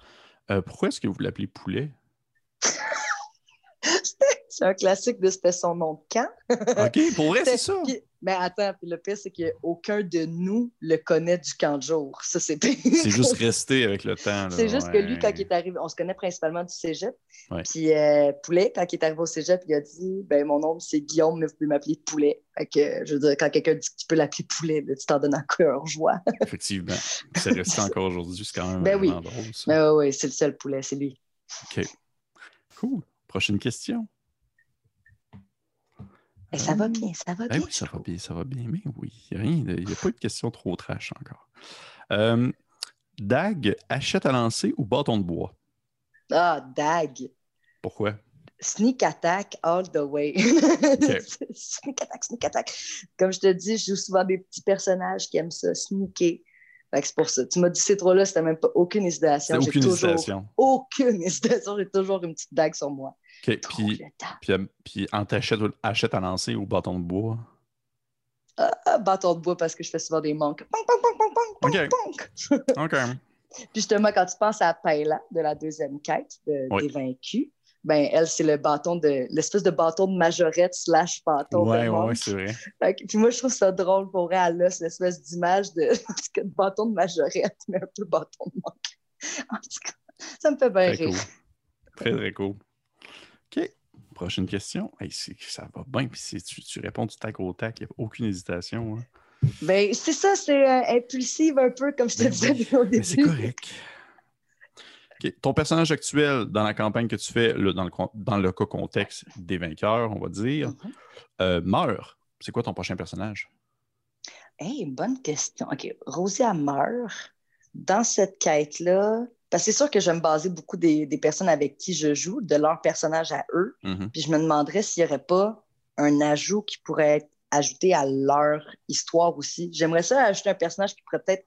euh, pourquoi est-ce que vous l'appelez poulet? [LAUGHS] c'est un classique de c'était son nom de camp. [LAUGHS] OK, pour vrai, c'est ça. Mais attends, puis le pire, c'est qu'aucun de nous le connaît du camp de jour. Ça, c'est C'est [LAUGHS] juste resté avec le temps. C'est juste que lui, quand il est arrivé, on se connaît principalement du cégep. Puis euh, Poulet, quand il est arrivé au cégep, il a dit ben mon nom, c'est Guillaume, mais vous pouvez m'appeler Poulet. Fait que, je veux dire, quand quelqu'un dit que tu peux l'appeler Poulet, ben, tu t'en donnes encore joie. [LAUGHS] Effectivement. C'est resté encore aujourd'hui. C'est quand même ben oui. drôle. Ben oui, c'est le seul poulet, c'est lui. OK. Cool. Prochaine question. Et ça va bien, ça va ben bien. oui, ça va bien, ça va bien. Mais oui, il n'y a, pas eu de question trop trash encore. Euh, Dag, achète à lancer ou bâton de bois? Ah, Dag. Pourquoi? Sneak attack all the way. [LAUGHS] sneak attack, sneak attack. Comme je te dis, je joue souvent des petits personnages qui aiment ça, sneaker. C'est pour ça. Tu m'as dit ces trois-là, c'était même pas aucune hésitation. Aucune toujours, hésitation. Aucune [LAUGHS] hésitation. J'ai toujours une petite dague sur moi. Puis, puis, euh, puis, en t'achète achète à lancer ou bâton de bois? Ah, bâton de bois parce que je fais souvent des manques. OK. [LAUGHS] OK. Puis justement, quand tu penses à Paella de la deuxième quête de, des vaincus, ben elle, c'est le bâton de l'espèce de bâton de majorette slash bâton ouais, de Oui, c'est vrai. puis moi, je trouve ça drôle pour elle, là, cette espèce d'image de, [LAUGHS] de, bâton de majorette, mais un peu bâton de manque. [LAUGHS] En tout cas, ça me fait bien rire. Très, très cool. OK. Prochaine question. ça va bien. Puis tu, tu, réponds du tac au tac. Il n'y a aucune hésitation. Hein. Ben, c'est ça, c'est euh, impulsif un peu, comme je te ben disais au début. C'est correct. Ton personnage actuel dans la campagne que tu fais, dans, le, dans le cas contexte des vainqueurs, on va dire, mm-hmm. euh, meurt. C'est quoi ton prochain personnage? Hey, bonne question. OK. Rosia meurt. Dans cette quête-là, parce que c'est sûr que je vais me baser beaucoup des, personnes avec qui je joue, de leur personnage à eux. Mm-hmm. Puis je me demanderais s'il n'y aurait pas un ajout qui pourrait être ajouté à leur histoire aussi. J'aimerais ça ajouter un personnage qui pourrait peut-être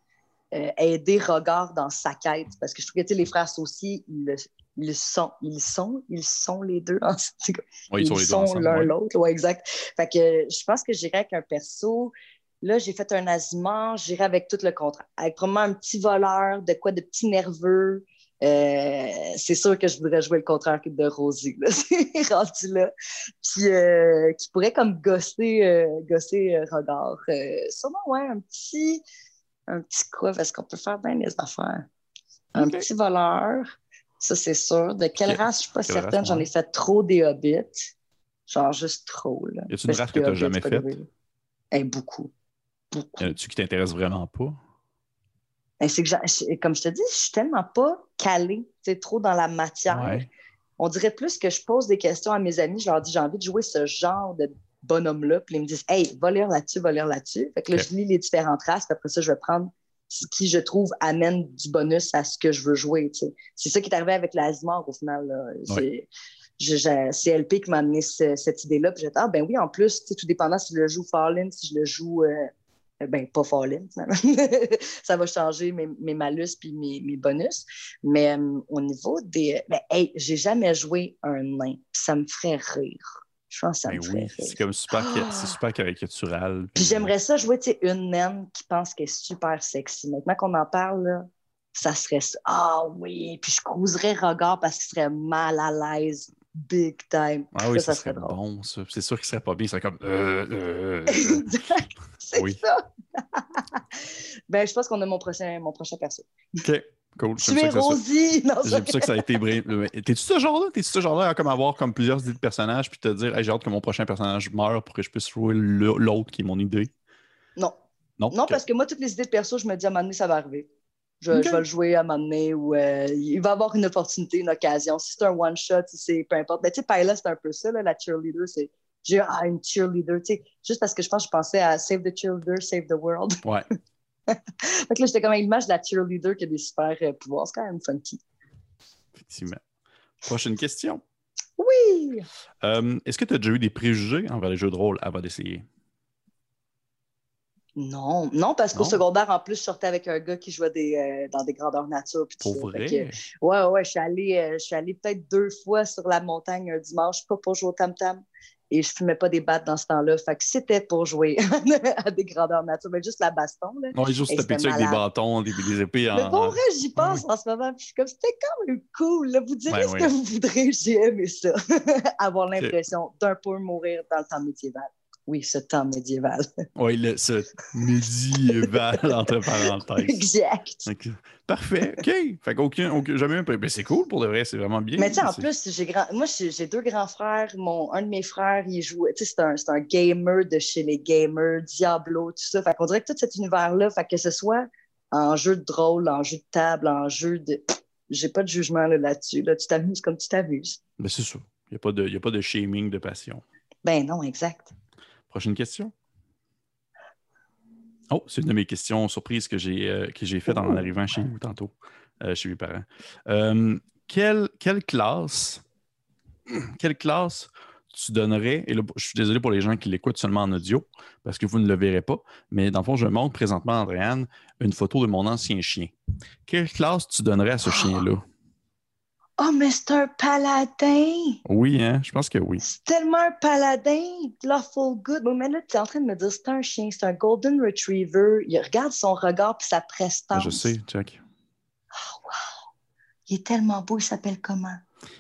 euh, aider Regard dans sa quête. Parce que je trouve que les frères aussi, ils, ils, sont, ils sont, ils sont les deux. [LAUGHS] ils, sont l'un l'autre. Ouais, exact. Fait que je pense que j'irais avec un perso. Là, j'ai fait un azimant, j'irais avec tout le contraire. Avec vraiment un petit voleur, de quoi de petit nerveux. Euh, c'est sûr que je voudrais jouer le contraire de Rosie. [LAUGHS] C'est rendu là. Puis euh, qui pourrait comme gosser, gosser Regard. sûrement, ouais, un petit un petit quoi, parce qu'on peut faire bien les affaires. Un petit voleur, ça c'est sûr. De quelle race, je ne suis pas certaine, j'en ai fait trop des hobbits. Genre juste trop. Là. Y a-tu une race que tu n'as jamais faite? Eh, beaucoup. Beaucoup. Y a-tu qui t'intéresse vraiment pas? Ben, c'est que, comme je te dis, je suis tellement pas calée, trop dans la matière. On dirait plus que je pose des questions à mes amis, je leur dis j'ai envie de jouer ce genre de bonhomme-là, puis ils me disent Hey, va lire là-dessus, va lire là-dessus. Fait que là, je lis les différentes races, puis après ça, je vais prendre ce qui, je trouve, amène du bonus à ce que je veux jouer. C'est ça qui est arrivé avec l'Azimor au final. C'est LP qui m'a amené cette idée-là. Puis j'ai dit, ah, ben oui, en plus, tout dépendant si je le joue Fallen, si je le joue. Euh, ben, pas Fallen, [LAUGHS] ça va changer mes, mes malus puis mes, mes, bonus. Mais euh, au niveau des. Ben, hey, j'ai jamais joué un nain, ça me ferait rire Je pense que ça Ben me oui, ferait c'est rire. comme super, Ah! c'est super caricatural. Puis j'aimerais ça jouer, tu sais, une naine qui pense qu'elle est super sexy. Maintenant qu'on en parle, là, ça serait ça. Ah oui, puis je cruiserais regard parce qu'il serait mal à l'aise, big time. Ah oui, ça, ça serait bon, ça. C'est sûr qu'il serait pas bien. Il serait comme. euh, euh, euh. [LAUGHS] Exact, [LAUGHS] c'est Oui. ça. [LAUGHS] ben, je pense qu'on a mon prochain, mon prochain perso. OK, cool. Tu es que ça soit- Rosie! J'aime ça que ça a été brin- euh, T'es-tu ce genre-là? T'es-tu ce genre-là à comme avoir comme plusieurs idées de personnages puis te dire hey, j'ai hâte que mon prochain personnage meure pour que je puisse jouer l'autre qui est mon idée? non. Non? Non, parce que moi, toutes les idées de perso, je me dis à un moment donné, ça va arriver. Je, vais le jouer à un moment donné où euh, il va y avoir une opportunité, une occasion. Si c'est un one-shot, si c'est peu importe. Ben, tu sais, Paella, c'est un peu ça, là, la cheerleader. C'est j'ai ah, une cheerleader. tu sais, Juste parce que je pense que je pensais à Save the Cheerleader, Save the World. Ouais. [LAUGHS] Fait que là, j'étais comme à l'image de la cheerleader qui a des super euh, pouvoirs. C'est quand même funky. Effectivement. Prochaine question. Oui! Euh, Est-ce que tu as déjà eu des préjugés envers les jeux de rôle avant d'essayer? Non, non, parce qu'au secondaire, en plus, je sortais avec un gars qui jouait des, euh, dans des grandeurs nature. Pour ça. Vrai? que- Ouais, ouais, je suis allée, euh, je suis allée peut-être deux fois sur la montagne un dimanche, pas pour jouer au tam-tam. Et je fumais pas des battes dans ce temps-là. Fait que c'était pour jouer [LAUGHS] à des grandeurs nature. Mais juste la baston, là. Non, juste taper avec des bâtons, des, des épées en. Mais pour vrai, j'y pense en ce moment. Puis je suis comme, c'était quand même cool. là. Vous direz ce que vous voudrez, j'ai aimé ça. [LAUGHS] Avoir l'impression d'un peu mourir dans le temps médiéval. Oui, ce temps médiéval. [LAUGHS] Oui, le- ce médiéval [LAUGHS] entre parenthèses. exact. Parfait, OK. Fait qu'aucun, aucun- jamais Ben, c'est cool pour de vrai, c'est vraiment bien. Mais tu sais, en plus, j'ai grand... moi, j'ai deux grands frères. Mon... Un de mes frères, il joue. Tu sais, c'est un, un gamer de chez les gamers, Diablo, tout ça. Fait qu'on dirait que tout cet univers-là, fait que ce soit en jeu de rôle, en jeu de table, en jeu de. J'ai pas de jugement là, là-dessus. Là. Tu t'amuses comme tu t'amuses. Ben, c'est ça. Il n'y a, pas de- il y a pas de shaming de passion. Ben non, exact. Prochaine question. Oh, c'est une de mes questions surprises que j'ai euh, j'ai faites en Oh. arrivant chez vous tantôt, euh, chez mes parents. Euh, quelle, quelle classe [CLEARS THROAT] quelle classe tu donnerais, et là, je suis désolé pour les gens qui l'écoutent seulement en audio, parce que vous ne le verrez pas, mais dans le fond, je montre présentement à Andréane une photo de mon ancien chien. Quelle classe tu donnerais à ce chien-là? Oh, mais c'est un paladin! Oui, hein? Je pense que oui. C'est tellement un paladin! Lawful good. Mais là, tu es en train de me dire c'est un chien, c'est un golden retriever. Il regarde son regard puis sa prestance. Je sais, Jack. Il est tellement beau, il s'appelle comment?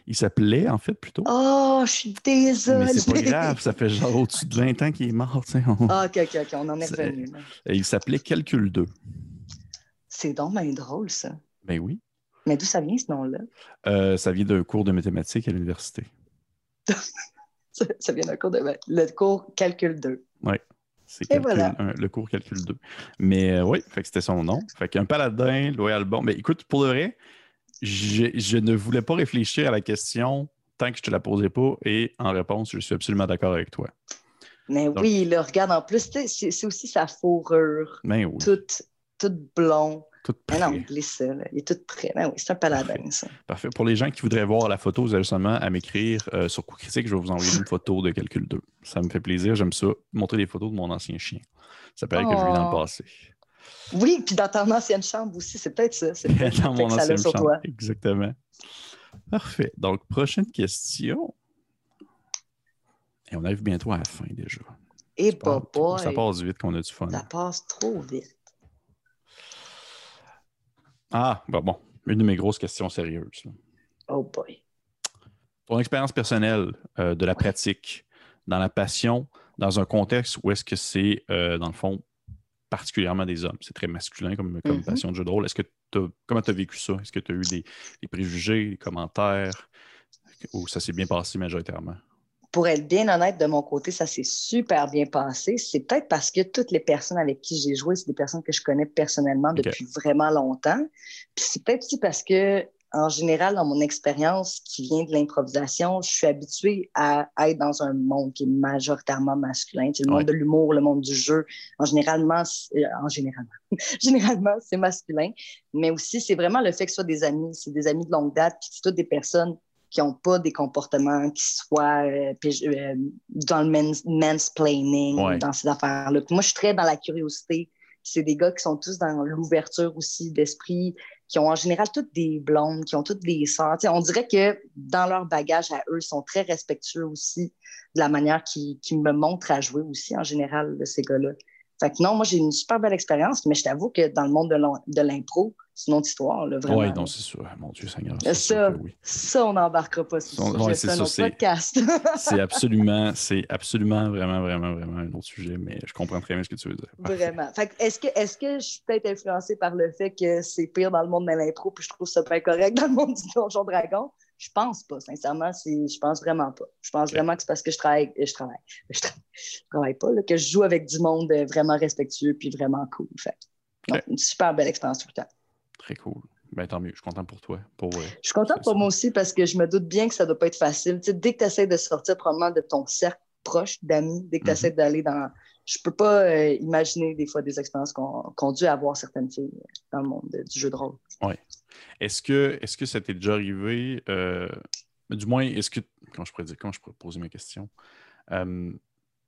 Il s'appelait, en fait, plutôt. Oh, je suis désolée. Mais c'est pas grave, ça fait genre au-dessus de 20 ans qu'il est mort. On- Ah, ok, ok, ok, on en est revenu. là. Il s'appelait Calcul 2. C'est donc bien drôle, ça. Ben oui. Mais d'où ça vient, ce nom-là? Euh, ça vient d'un cours de mathématiques à l'université. [LAUGHS] Ça, vient d'un cours de... Le cours Calcul 2. C'est Et calcul- voilà. un- le cours Calcul 2. Mais euh, oui, fait que c'était son nom. Fait qu'un paladin, loyal bon. Mais écoute, pour le vrai, je ne voulais pas réfléchir à la question tant que je te la posais pas. Et en réponse, je suis absolument d'accord avec toi. Mais Donc- oui, là, regarde, en plus, c'est c'est aussi sa fourrure, Ben oui, toute, toute blond. Tout non, prêt. ça, il est tout prêt. Ben oui, c'est un paladin, ça. Parfait. Pour les gens qui voudraient voir la photo, vous avez seulement à m'écrire euh, sur Coup Critique. Je vais vous envoyer une photo de Calcul 2. Ça me fait plaisir. J'aime ça. Montrer des photos de mon ancien chien. Ça paraît que je vis dans le Oh. passé. Oui, puis dans ton ancienne chambre aussi, c'est peut-être ça. C'est [LAUGHS] dans mon ancienne chambre. toi. Exactement. Parfait. Donc, prochaine question. Et on arrive bientôt à la fin déjà. Et Ça passe- boy, Ça passe vite qu'on a du fun. ça passe trop vite. Ah, bah bon. Une de mes grosses questions sérieuses. Oh boy. Ton expérience personnelle euh, de la pratique, dans la passion, dans un contexte où est-ce que c'est, euh, dans le fond, particulièrement des hommes? C'est très masculin comme, comme Mhm. passion de jeu de rôle. Est-ce que comment tu as vécu ça? Est-ce que tu as eu des, des préjugés, des commentaires? Ou ça s'est bien passé majoritairement? Pour être bien honnête, de mon côté, ça s'est super bien passé. C'est peut-être parce que toutes les personnes avec qui j'ai joué, c'est des personnes que je connais personnellement depuis vraiment longtemps. Puis c'est peut-être aussi parce que, en général, dans mon expérience qui vient de l'improvisation, je suis habituée à être dans un monde qui est majoritairement masculin. Sais, le monde Ouais. de l'humour, le monde du jeu. En généralement, c'est- euh, en généralement, [LAUGHS] généralement, c'est masculin. Mais aussi, c'est vraiment le fait que ce soit des amis, c'est des amis de longue date, puis c'est toutes des personnes qui n'ont pas des comportements qui soient euh, euh, dans le mans- mansplaining, Ouais. dans ces affaires-là. Moi, je suis très dans la curiosité, C'est des gars qui sont tous dans l'ouverture aussi d'esprit, qui ont en général toutes des blondes, qui ont toutes des sœurs. on dirait que dans leur bagage à eux, ils sont très respectueux aussi de la manière qu'ils me montrent à jouer aussi en général, de ces gars-là. Fait que non, moi, j'ai une super belle expérience, mais je t'avoue que dans le monde de l'impro, c'est une autre histoire, là, vraiment. Oui, non, c'est sûr. Mon Dieu Seigneur. Ça, ça, on n'embarquera pas sur ouais, c'est podcast. [LAUGHS] c'est [LAUGHS] absolument, c'est absolument, vraiment, vraiment, vraiment un autre sujet, mais je comprends très bien ce que tu veux dire. Vraiment. Fait est-ce que, est que je suis peut-être influencée par le fait que c'est pire dans le monde de l'impro, puis je trouve ça pas correct dans le monde du Donjon Dragon? Je pense pas, sincèrement, je pense vraiment pas. Je pense vraiment que c'est parce que je travaille, je travaille, [LAUGHS] je travaille, pas, que je joue avec du monde euh, vraiment respectueux puis vraiment cool. Fait. une super belle expérience tout le temps. Très cool. Ben, tant mieux, je suis content pour toi. Pour, je suis content pour moi aussi parce que je me doute bien que ça ne doit pas être facile. dès que tu essaies de sortir probablement de ton cercle proche d'amis, dès que tu essaies mm-hmm. d'aller dans. Je peux pas euh, imaginer des fois des expériences qu'ont dû avoir certaines filles dans le monde du jeu de rôle. Oui. Est-ce que, est que ça t'est déjà arrivé, euh, du moins, est-ce que, comment je pourrais dire, comment je pourrais poser ma question?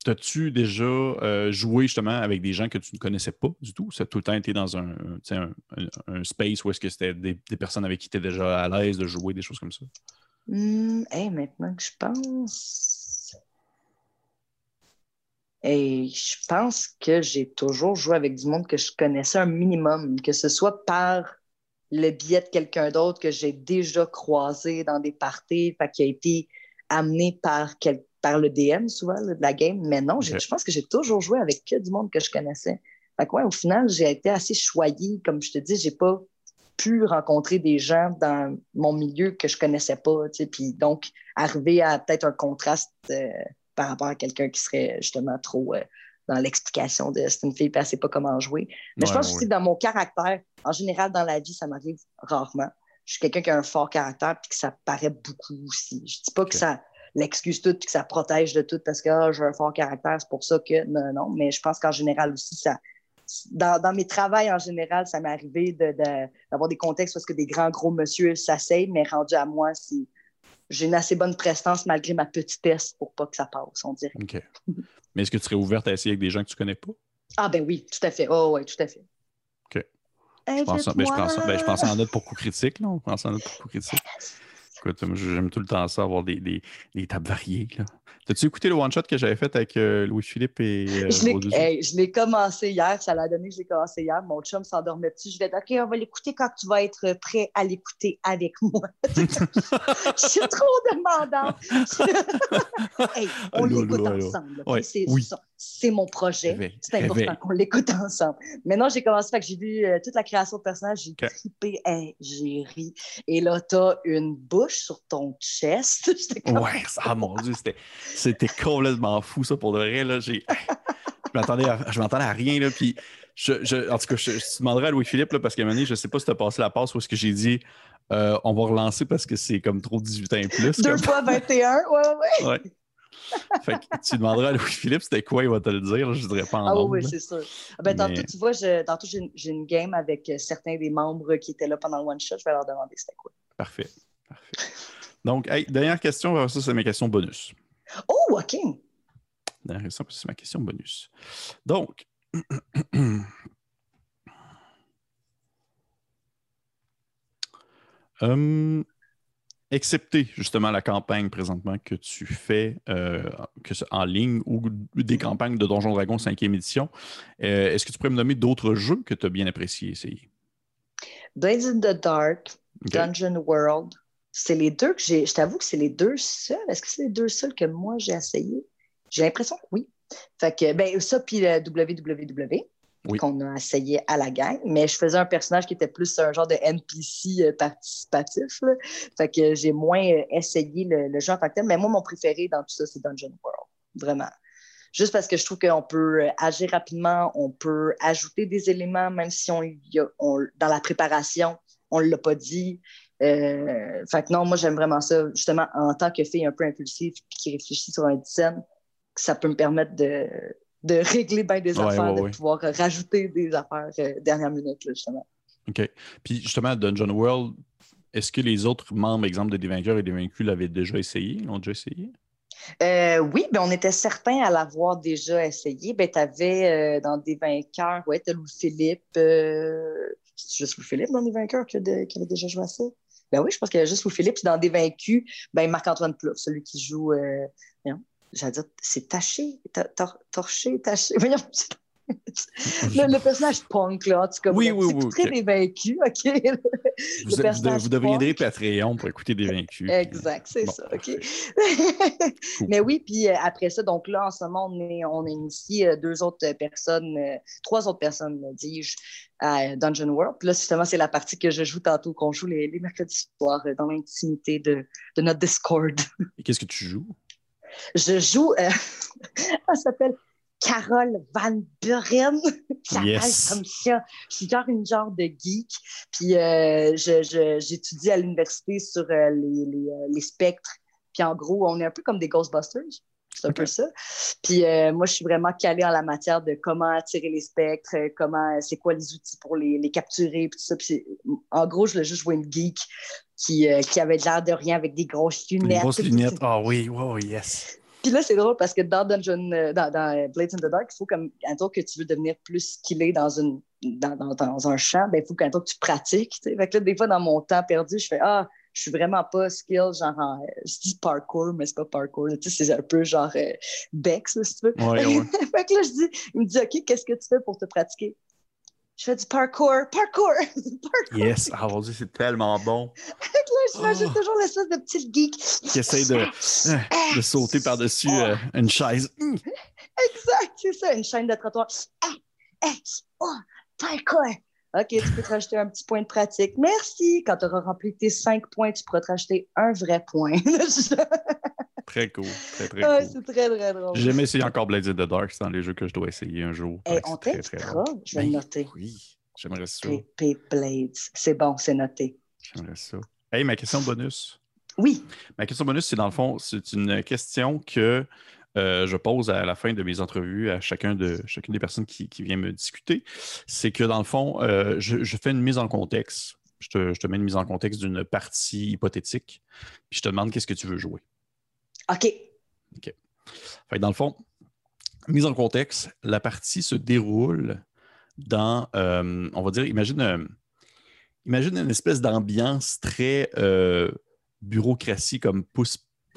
Euh, As-tu déjà euh, joué justement avec des gens que tu ne connaissais pas du tout? Ça a tout le temps été dans un, space où est-ce que c'était des, personnes avec qui tu étais déjà à l'aise de jouer, des choses comme ça? Mmh, maintenant que je pense. Et je pense que j'ai toujours joué avec du monde que je connaissais un minimum, que ce soit par le biais de quelqu'un d'autre que j'ai déjà croisé dans des parties, qui a été amené par, quel, par le DM souvent de la game. Mais non, je pense que j'ai toujours joué avec que du monde que je connaissais. Fait au final, j'ai été assez choyée. Comme je te dis, j'ai pas pu rencontrer des gens dans mon milieu que je connaissais pas. Puis donc, arriver à peut-être un contraste euh, par rapport à quelqu'un qui serait justement trop euh, dans l'explication de c'est une fille, et elle sait pas comment jouer. Mais je pense aussi que dans mon caractère, en général, dans la vie, ça m'arrive rarement. Je suis quelqu'un qui a un fort caractère et que ça paraît beaucoup aussi. Je dis pas que ça l'excuse tout et que ça protège de tout parce que ah, j'ai un fort caractère, c'est pour ça que non, non. Mais je pense qu'en général aussi, ça. Dans, mes travails en général, ça m'est arrivé d'avoir des contextes parce que des grands gros monsieur s'asseyent, mais rendu à moi, si j'ai une assez bonne prestance malgré ma petitesse pour pas que ça passe, on dirait. OK. [LAUGHS] Mais est-ce que tu serais ouverte à essayer avec des gens que tu connais pas? Ah ben oui, tout à fait. Oh oui, tout à fait. OK. Je pense, ben, je, pense, ben, je pense en note pour coup critique, là. On pense en note pour coup critique. Écoute, j'aime tout le temps ça, avoir des, des, des tables variées. T'as-tu écouté le one-shot que j'avais fait avec euh, Louis-Philippe et euh, Je l'ai commencé hier, ça l'a donné, je l'ai commencé hier. Mon chum s'endormait dessus. Je vais dire, OK, on va l'écouter quand tu vas être prêt à l'écouter avec [LAUGHS] moi. [LAUGHS] je suis trop demandante. [LAUGHS] hey, on l'écoute ensemble. C'est mon projet. C'est important qu'on l'écoute ensemble. Maintenant, j'ai commencé, fait que j'ai vu euh, toute la création de personnages, j'ai trippé, j'ai ri. Et là, tu as une bouche sur ton chest. [LAUGHS] Ouais, ah mon Dieu, c'était complètement fou, ça, pour de vrai. Là. je m'attendais à, je m'attendais à rien. Là, puis je, en tout cas, je, demanderais à Louis-Philippe, parce qu'à un moment donné, je ne sais pas si tu as passé la passe ou est-ce que j'ai dit euh, on va relancer parce que c'est comme trop 18 ans et plus. Deux fois 21, ouais, ouais. ouais. Fait que tu demanderas à Louis-Philippe c'était quoi, il va te le dire. Je ne dirais pas en Ah oui, c'est sûr. Ah, ben, Tantôt, tu vois, tantôt, j'ai une, game avec euh, certains des membres qui étaient là pendant le one-shot. Je vais leur demander c'était quoi. Parfait. Parfait. Donc, dernière question, ça, c'est mes questions bonus. Oh, OK. c'est ma question bonus. Donc, hum, [CLEARS THROAT] excepté justement la campagne présentement que tu fais euh, que en ligne ou des campagnes de Donjon Dragon 5e édition, euh, est-ce que tu pourrais me nommer d'autres jeux que tu as bien apprécié essayer? Blades in the Dark, Dungeon World, c'est les deux que j'ai. Je t'avoue que c'est les deux seuls. Est-ce que c'est les deux seuls que moi j'ai essayé? J'ai l'impression que oui. Fait que, ben, ça, puis le WWW. Qu'on a essayé à la gang, mais je faisais un personnage qui était plus un genre de NPC euh, participatif. Fait que j'ai moins euh, essayé le, jeu en tant que tel. Mais moi, mon préféré dans tout ça, c'est Dungeon World. Vraiment. Juste parce que je trouve qu'on peut euh, agir rapidement, on peut ajouter des éléments, même si on, dans la préparation, on ne l'a pas dit. Euh, fait que non, moi, j'aime vraiment ça, justement, en tant que fille un peu impulsive qui réfléchit sur un design, ça peut me permettre de, de régler bien des affaires, de pouvoir rajouter des affaires euh, dernière minute, justement. OK. Puis, justement, Dungeon World, est-ce que les autres membres, exemple, de Des Vainqueurs et des Vaincus, l'avaient déjà essayé, l'ont déjà essayé? Euh, oui, ben on était certains à l'avoir déjà essayé. Ben, tu avais dans des vainqueurs, ouais, tu Louis-Philippe. C'est juste Louis-Philippe dans des vainqueurs qui, avait déjà joué à ça? Ben oui, je pense qu'il y a juste Louis-Philippe. Puis dans des vaincus, ben Marc-Antoine Plouf, celui qui joue. J'allais dire, c'est taché, torché, taché. [LAUGHS] Voyons, [LAUGHS] le, personnage punk, là, en tout cas. Oui, oui, oui. très des vaincus, [LAUGHS] OK? vous, vous, deviendrez Patreon pour écouter des vaincus. Exact, c'est ça, OK? Mais oui, puis euh, après ça, donc là, en ce moment, on, est, on a initié euh, deux autres personnes, euh, trois autres personnes, dis-je, à Dungeon World. Puis là, justement, c'est la partie que je joue tantôt, qu'on joue les, les mercredis soirs dans l'intimité de, de, notre Discord. Et qu'est-ce que tu joues? Je joue, [LAUGHS] elle s'appelle Carole Van Buren. ça yes. comme ça. Je suis genre une genre de geek. Puis euh, j'étudie à l'université sur euh, les, les, euh, les, spectres. Puis en gros, on est un peu comme des Ghostbusters. C'est un peu ça. Puis moi, je suis vraiment calée en la matière de comment attirer les spectres, comment, c'est quoi les outils pour les, les capturer, puis tout ça. Puis en gros, je voulais juste jouer une geek qui, qui avait l'air de rien avec des grosses lunettes. Des grosses lunettes, ah oui, wow, yes. Puis là, c'est drôle parce que dans Dungeon, euh, dans, Blades in the Dark, il faut comme, un tour que tu veux devenir plus skillé dans, une, dans, dans, un champ, ben, il faut qu'un tour que tu pratiques. Fait que là, des fois, dans mon temps perdu, je fais Ah, je suis vraiment pas skill, genre, je dis parkour, mais c'est pas parkour. Tu sais, c'est un peu genre euh, Bex, si tu veux. Ouais, [LAUGHS] ouais. fait que là, je dis, il me dit OK, qu'est-ce que tu fais pour te pratiquer? je fais du parkour, parkour, [LAUGHS] parkour. Yes, ah mon Dieu, c'est tellement bon. [LAUGHS] là, j'imagine oh. toujours l'espèce de petit geek. Qui essaie de, euh, de sauter par-dessus euh, une chaise. Exact, c'est ça, une chaîne de trottoir. Ah, oh, parkour. OK, tu peux te rajouter un petit point de pratique. Merci. Quand tu auras rempli tes cinq points, tu pourras te rajouter un vrai point. [LAUGHS] très cool. Très, très cool. C'est très, très drôle. J'ai jamais essayé encore Blades in the Dark. C'est dans les jeux que je dois essayer un jour. Et on t'invitera. Je vais le ben noter. Oui, j'aimerais ça. PP Blades. C'est bon, c'est noté. J'aimerais ça. Hey, ma question bonus. Oui. Ma question bonus, c'est dans le fond, c'est une question que euh, je pose à la fin de mes entrevues à chacun de, chacune des personnes qui, qui vient me discuter, c'est que dans le fond, euh, je, fais une mise en contexte. Je te, mets une mise en contexte d'une partie hypothétique, puis je te demande qu'est-ce que tu veux jouer. OK. OK. dans le fond, mise en contexte, la partie se déroule dans, euh, on va dire, imagine, imagine une espèce d'ambiance très bureaucratie comme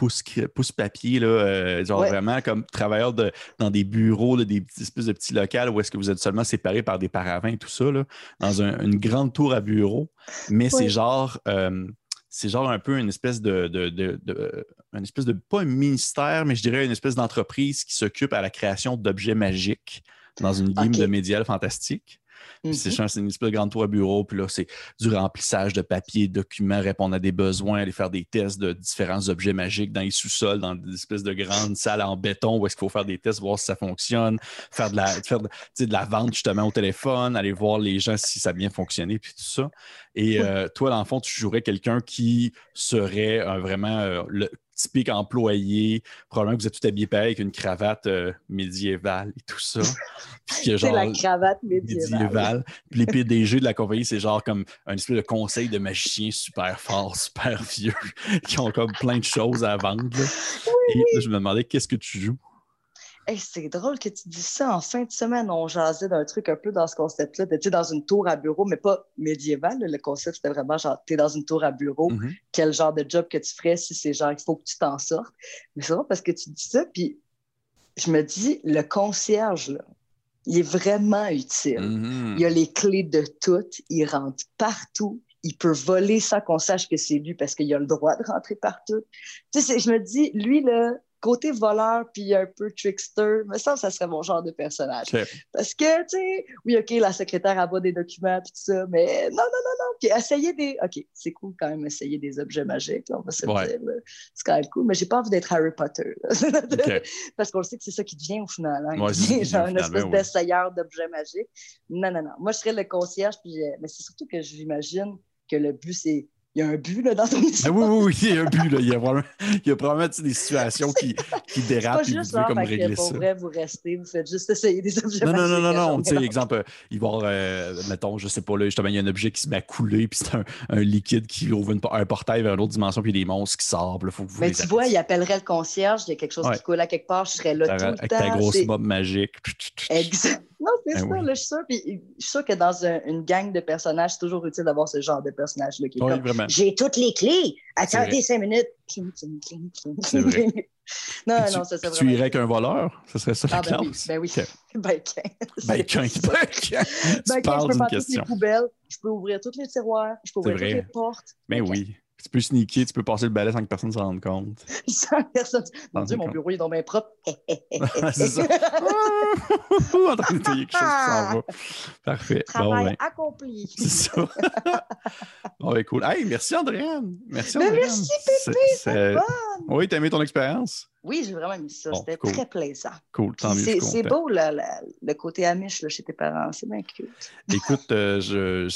pouce pouce, papier, là, euh, genre vraiment comme travailleur de, dans des bureaux, des espèces de petits locales où est-ce que vous êtes seulement séparés par des paravents et tout ça, là, dans une grande tour à bureau. Mais c'est genre. Euh, c'est genre un peu une espèce de, de, une espèce de, pas un ministère, mais je dirais une espèce d'entreprise qui s'occupe à la création d'objets magiques dans une game de médias fantastique. Mhm. C'est une espèce de grande à bureau, puis là, c'est du remplissage de papier, de documents, répondre à des besoins, aller faire des tests de différents objets magiques dans les sous-sols, dans des espèces de grandes salles en béton où est-ce qu'il faut faire des tests, voir si ça fonctionne, faire de la, faire de, la vente justement au téléphone, aller voir les gens si ça a bien fonctionné, puis tout ça. Et euh, toi, dans le fond, tu jouerais quelqu'un qui serait vraiment euh, le, typique employé. Probablement que vous êtes tout habillé pareil avec une cravate euh, médiévale et tout ça. [LAUGHS] c'est la cravate médiévale. Puis les PDG de la compagnie, c'est genre comme un espèce de conseil de magiciens super fort, super vieux, [LAUGHS] qui ont comme plein de choses à vendre. et je me demandais qu'est-ce que tu joues? C'est drôle que tu dis ça. En fin de semaine, on jasait d'un truc un peu dans ce concept-là, d'être dans une tour à bureau, mais pas médiéval. Le concept, c'était vraiment genre, tu es dans une tour à bureau, mm-hmm. quel genre de job que tu ferais si c'est genre, il faut que tu t'en sortes? Mais c'est drôle parce que tu dis ça, puis je me dis, le concierge, là, il est vraiment utile. Mm-hmm. Il a les clés de tout, il rentre partout, il peut voler sans qu'on sache que c'est lui parce qu'il a le droit de rentrer partout. Tu sais, je me dis, lui, là, côté voleur puis un peu trickster, mais ça, ça serait mon genre de personnage. Parce que, tu sais, oui, OK, la secrétaire a des documents puis tout ça, mais non, non, non, non. Puis essayer des. OK, c'est cool quand même essayer des objets magiques, on va se dire. C'est quand même cool, mais j'ai pas envie d'être Harry Potter. [LAUGHS] Parce qu'on sait que c'est ça qui devient au final. Hein, genre une espèce d'essayeur d'objets magiques. Non, non, non. Moi, je serais le concierge, puis, euh, mais c'est surtout que j'imagine que le but, c'est il y a un but là, dans ton histoire. Ah oui, oui, oui, il y a un but. Là. Il, y a probablement, il y a probablement des situations qui, qui dérapent et vous devez comme régler pour ça. vrai, vous restez, vous faites juste essayer des objets Non, non, non, non, non. Tu sais, exemple, euh, il va y avoir, euh, mettons, je sais pas, là, justement, il y a un objet qui se met à couler, puis c'est un, un liquide qui ouvre une- un portail vers une autre dimension, puis il y a des monstres qui sortent. Il faut que vous Mais tu vois, il appellerait le concierge, il y a quelque chose Ouais. qui coule à quelque part, je serais là tout le avec temps. ta grosse c'est- mob magique. Exact. Non, c'est Ben ça, oui. là, je suis sûre. Puis, je suis sûre que dans un- une gang de personnages, c'est toujours utile d'avoir ce genre de personnage-là qui est Oui, comme vraiment. J'ai toutes les clés. Attendez cinq minutes. Cling, cling, cling, cling. C'est vrai. [LAUGHS] non, Puis non, ça tu irais avec un voleur? Ce serait ça la Ah, ben oui, classe? ben oui. Ok. [LAUGHS] Ben, qu'un. Ben, qu'un, [LAUGHS] ben, qu'un. Ben, qu'un, je peux faire toutes les poubelles, je peux ouvrir tous les tiroirs, je peux ouvrir toutes les portes. Ben Ok. oui. Tu peux sneaker, tu peux passer le balai sans que personne ne s'en rende compte. [LAUGHS] Sans personne. Mon Dieu, mon bureau est donc bien propre. [LAUGHS] c'est ça. en train de quelque chose qui s'en va. [LAUGHS] Parfait. Bon, Travail ben, accompli. c'est ça. bon, ben, cool. Hey, merci, Andréane. Merci, Ben, Andréane. merci, C'est- c'est- Bon. Oui, t'as aimé ton expérience? Oui, j'ai vraiment aimé ça. Bon, C'était cool. très plaisant. Cool, tant mieux. C'est beau, là, la- le côté amiche là, chez tes parents. C'est bien cute. [LAUGHS] Écoute, euh, je,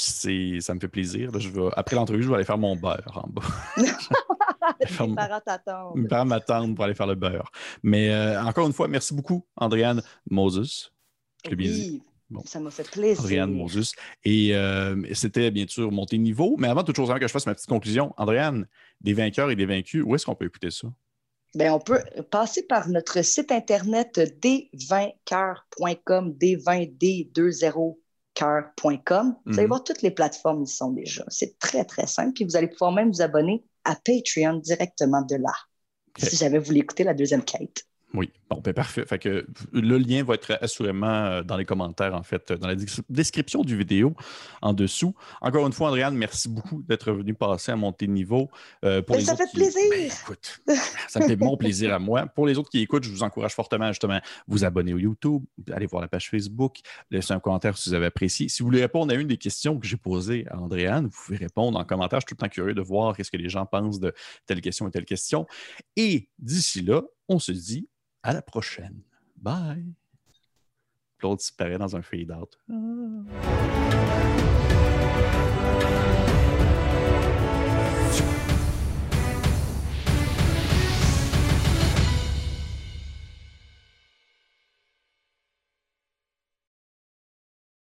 ça me fait plaisir. là. Je vais, après l'entrevue, je vais aller faire mon beurre en bas. [LAUGHS] Ferme- parents t'attendent. Mes parents m'attendent pour aller faire le beurre. Mais euh, encore une fois, merci beaucoup, Andréane Moses. Je l'ai bien dit. Oui, Bon. ça m'a fait plaisir. Andréane Moses. Et euh, c'était bien sûr monter niveau. Mais avant toute chose, avant que je fasse ma petite conclusion, Andréane, des vainqueurs et des vaincus, où est-ce qu'on peut écouter ça? Ben, on peut passer par notre site internet desvainqueurs.com, d20d20coeur.com. Vous allez Mhm. voir toutes les plateformes y sont déjà. C'est très, très simple. Puis vous allez pouvoir même vous abonner à Patreon directement de là. Si jamais vous voulez écouter la deuxième quête. Oui, bon, ben parfait. Fait que le lien va être assurément euh, dans les commentaires, en fait, dans la description du vidéo en dessous. Encore une fois, Andréane, merci beaucoup d'être venu passer à monter de niveau. Euh, pour Ben, les ça fait qui- plaisir. Ben, écoute, ça me fait mon plaisir à moi. Pour les autres qui écoutent, je vous encourage fortement justement vous abonner au YouTube, allez voir la page Facebook, laissez un commentaire si vous avez apprécié. Si vous voulez répondre à une des questions que j'ai posées à Andréane, vous pouvez répondre en commentaire. Je suis tout le temps curieux de voir qu'est-ce que les gens pensent de telle question et telle question. Et d'ici là, on se dit à la prochaine. Bye. L'autre disparaît dans un fade-out. Ah.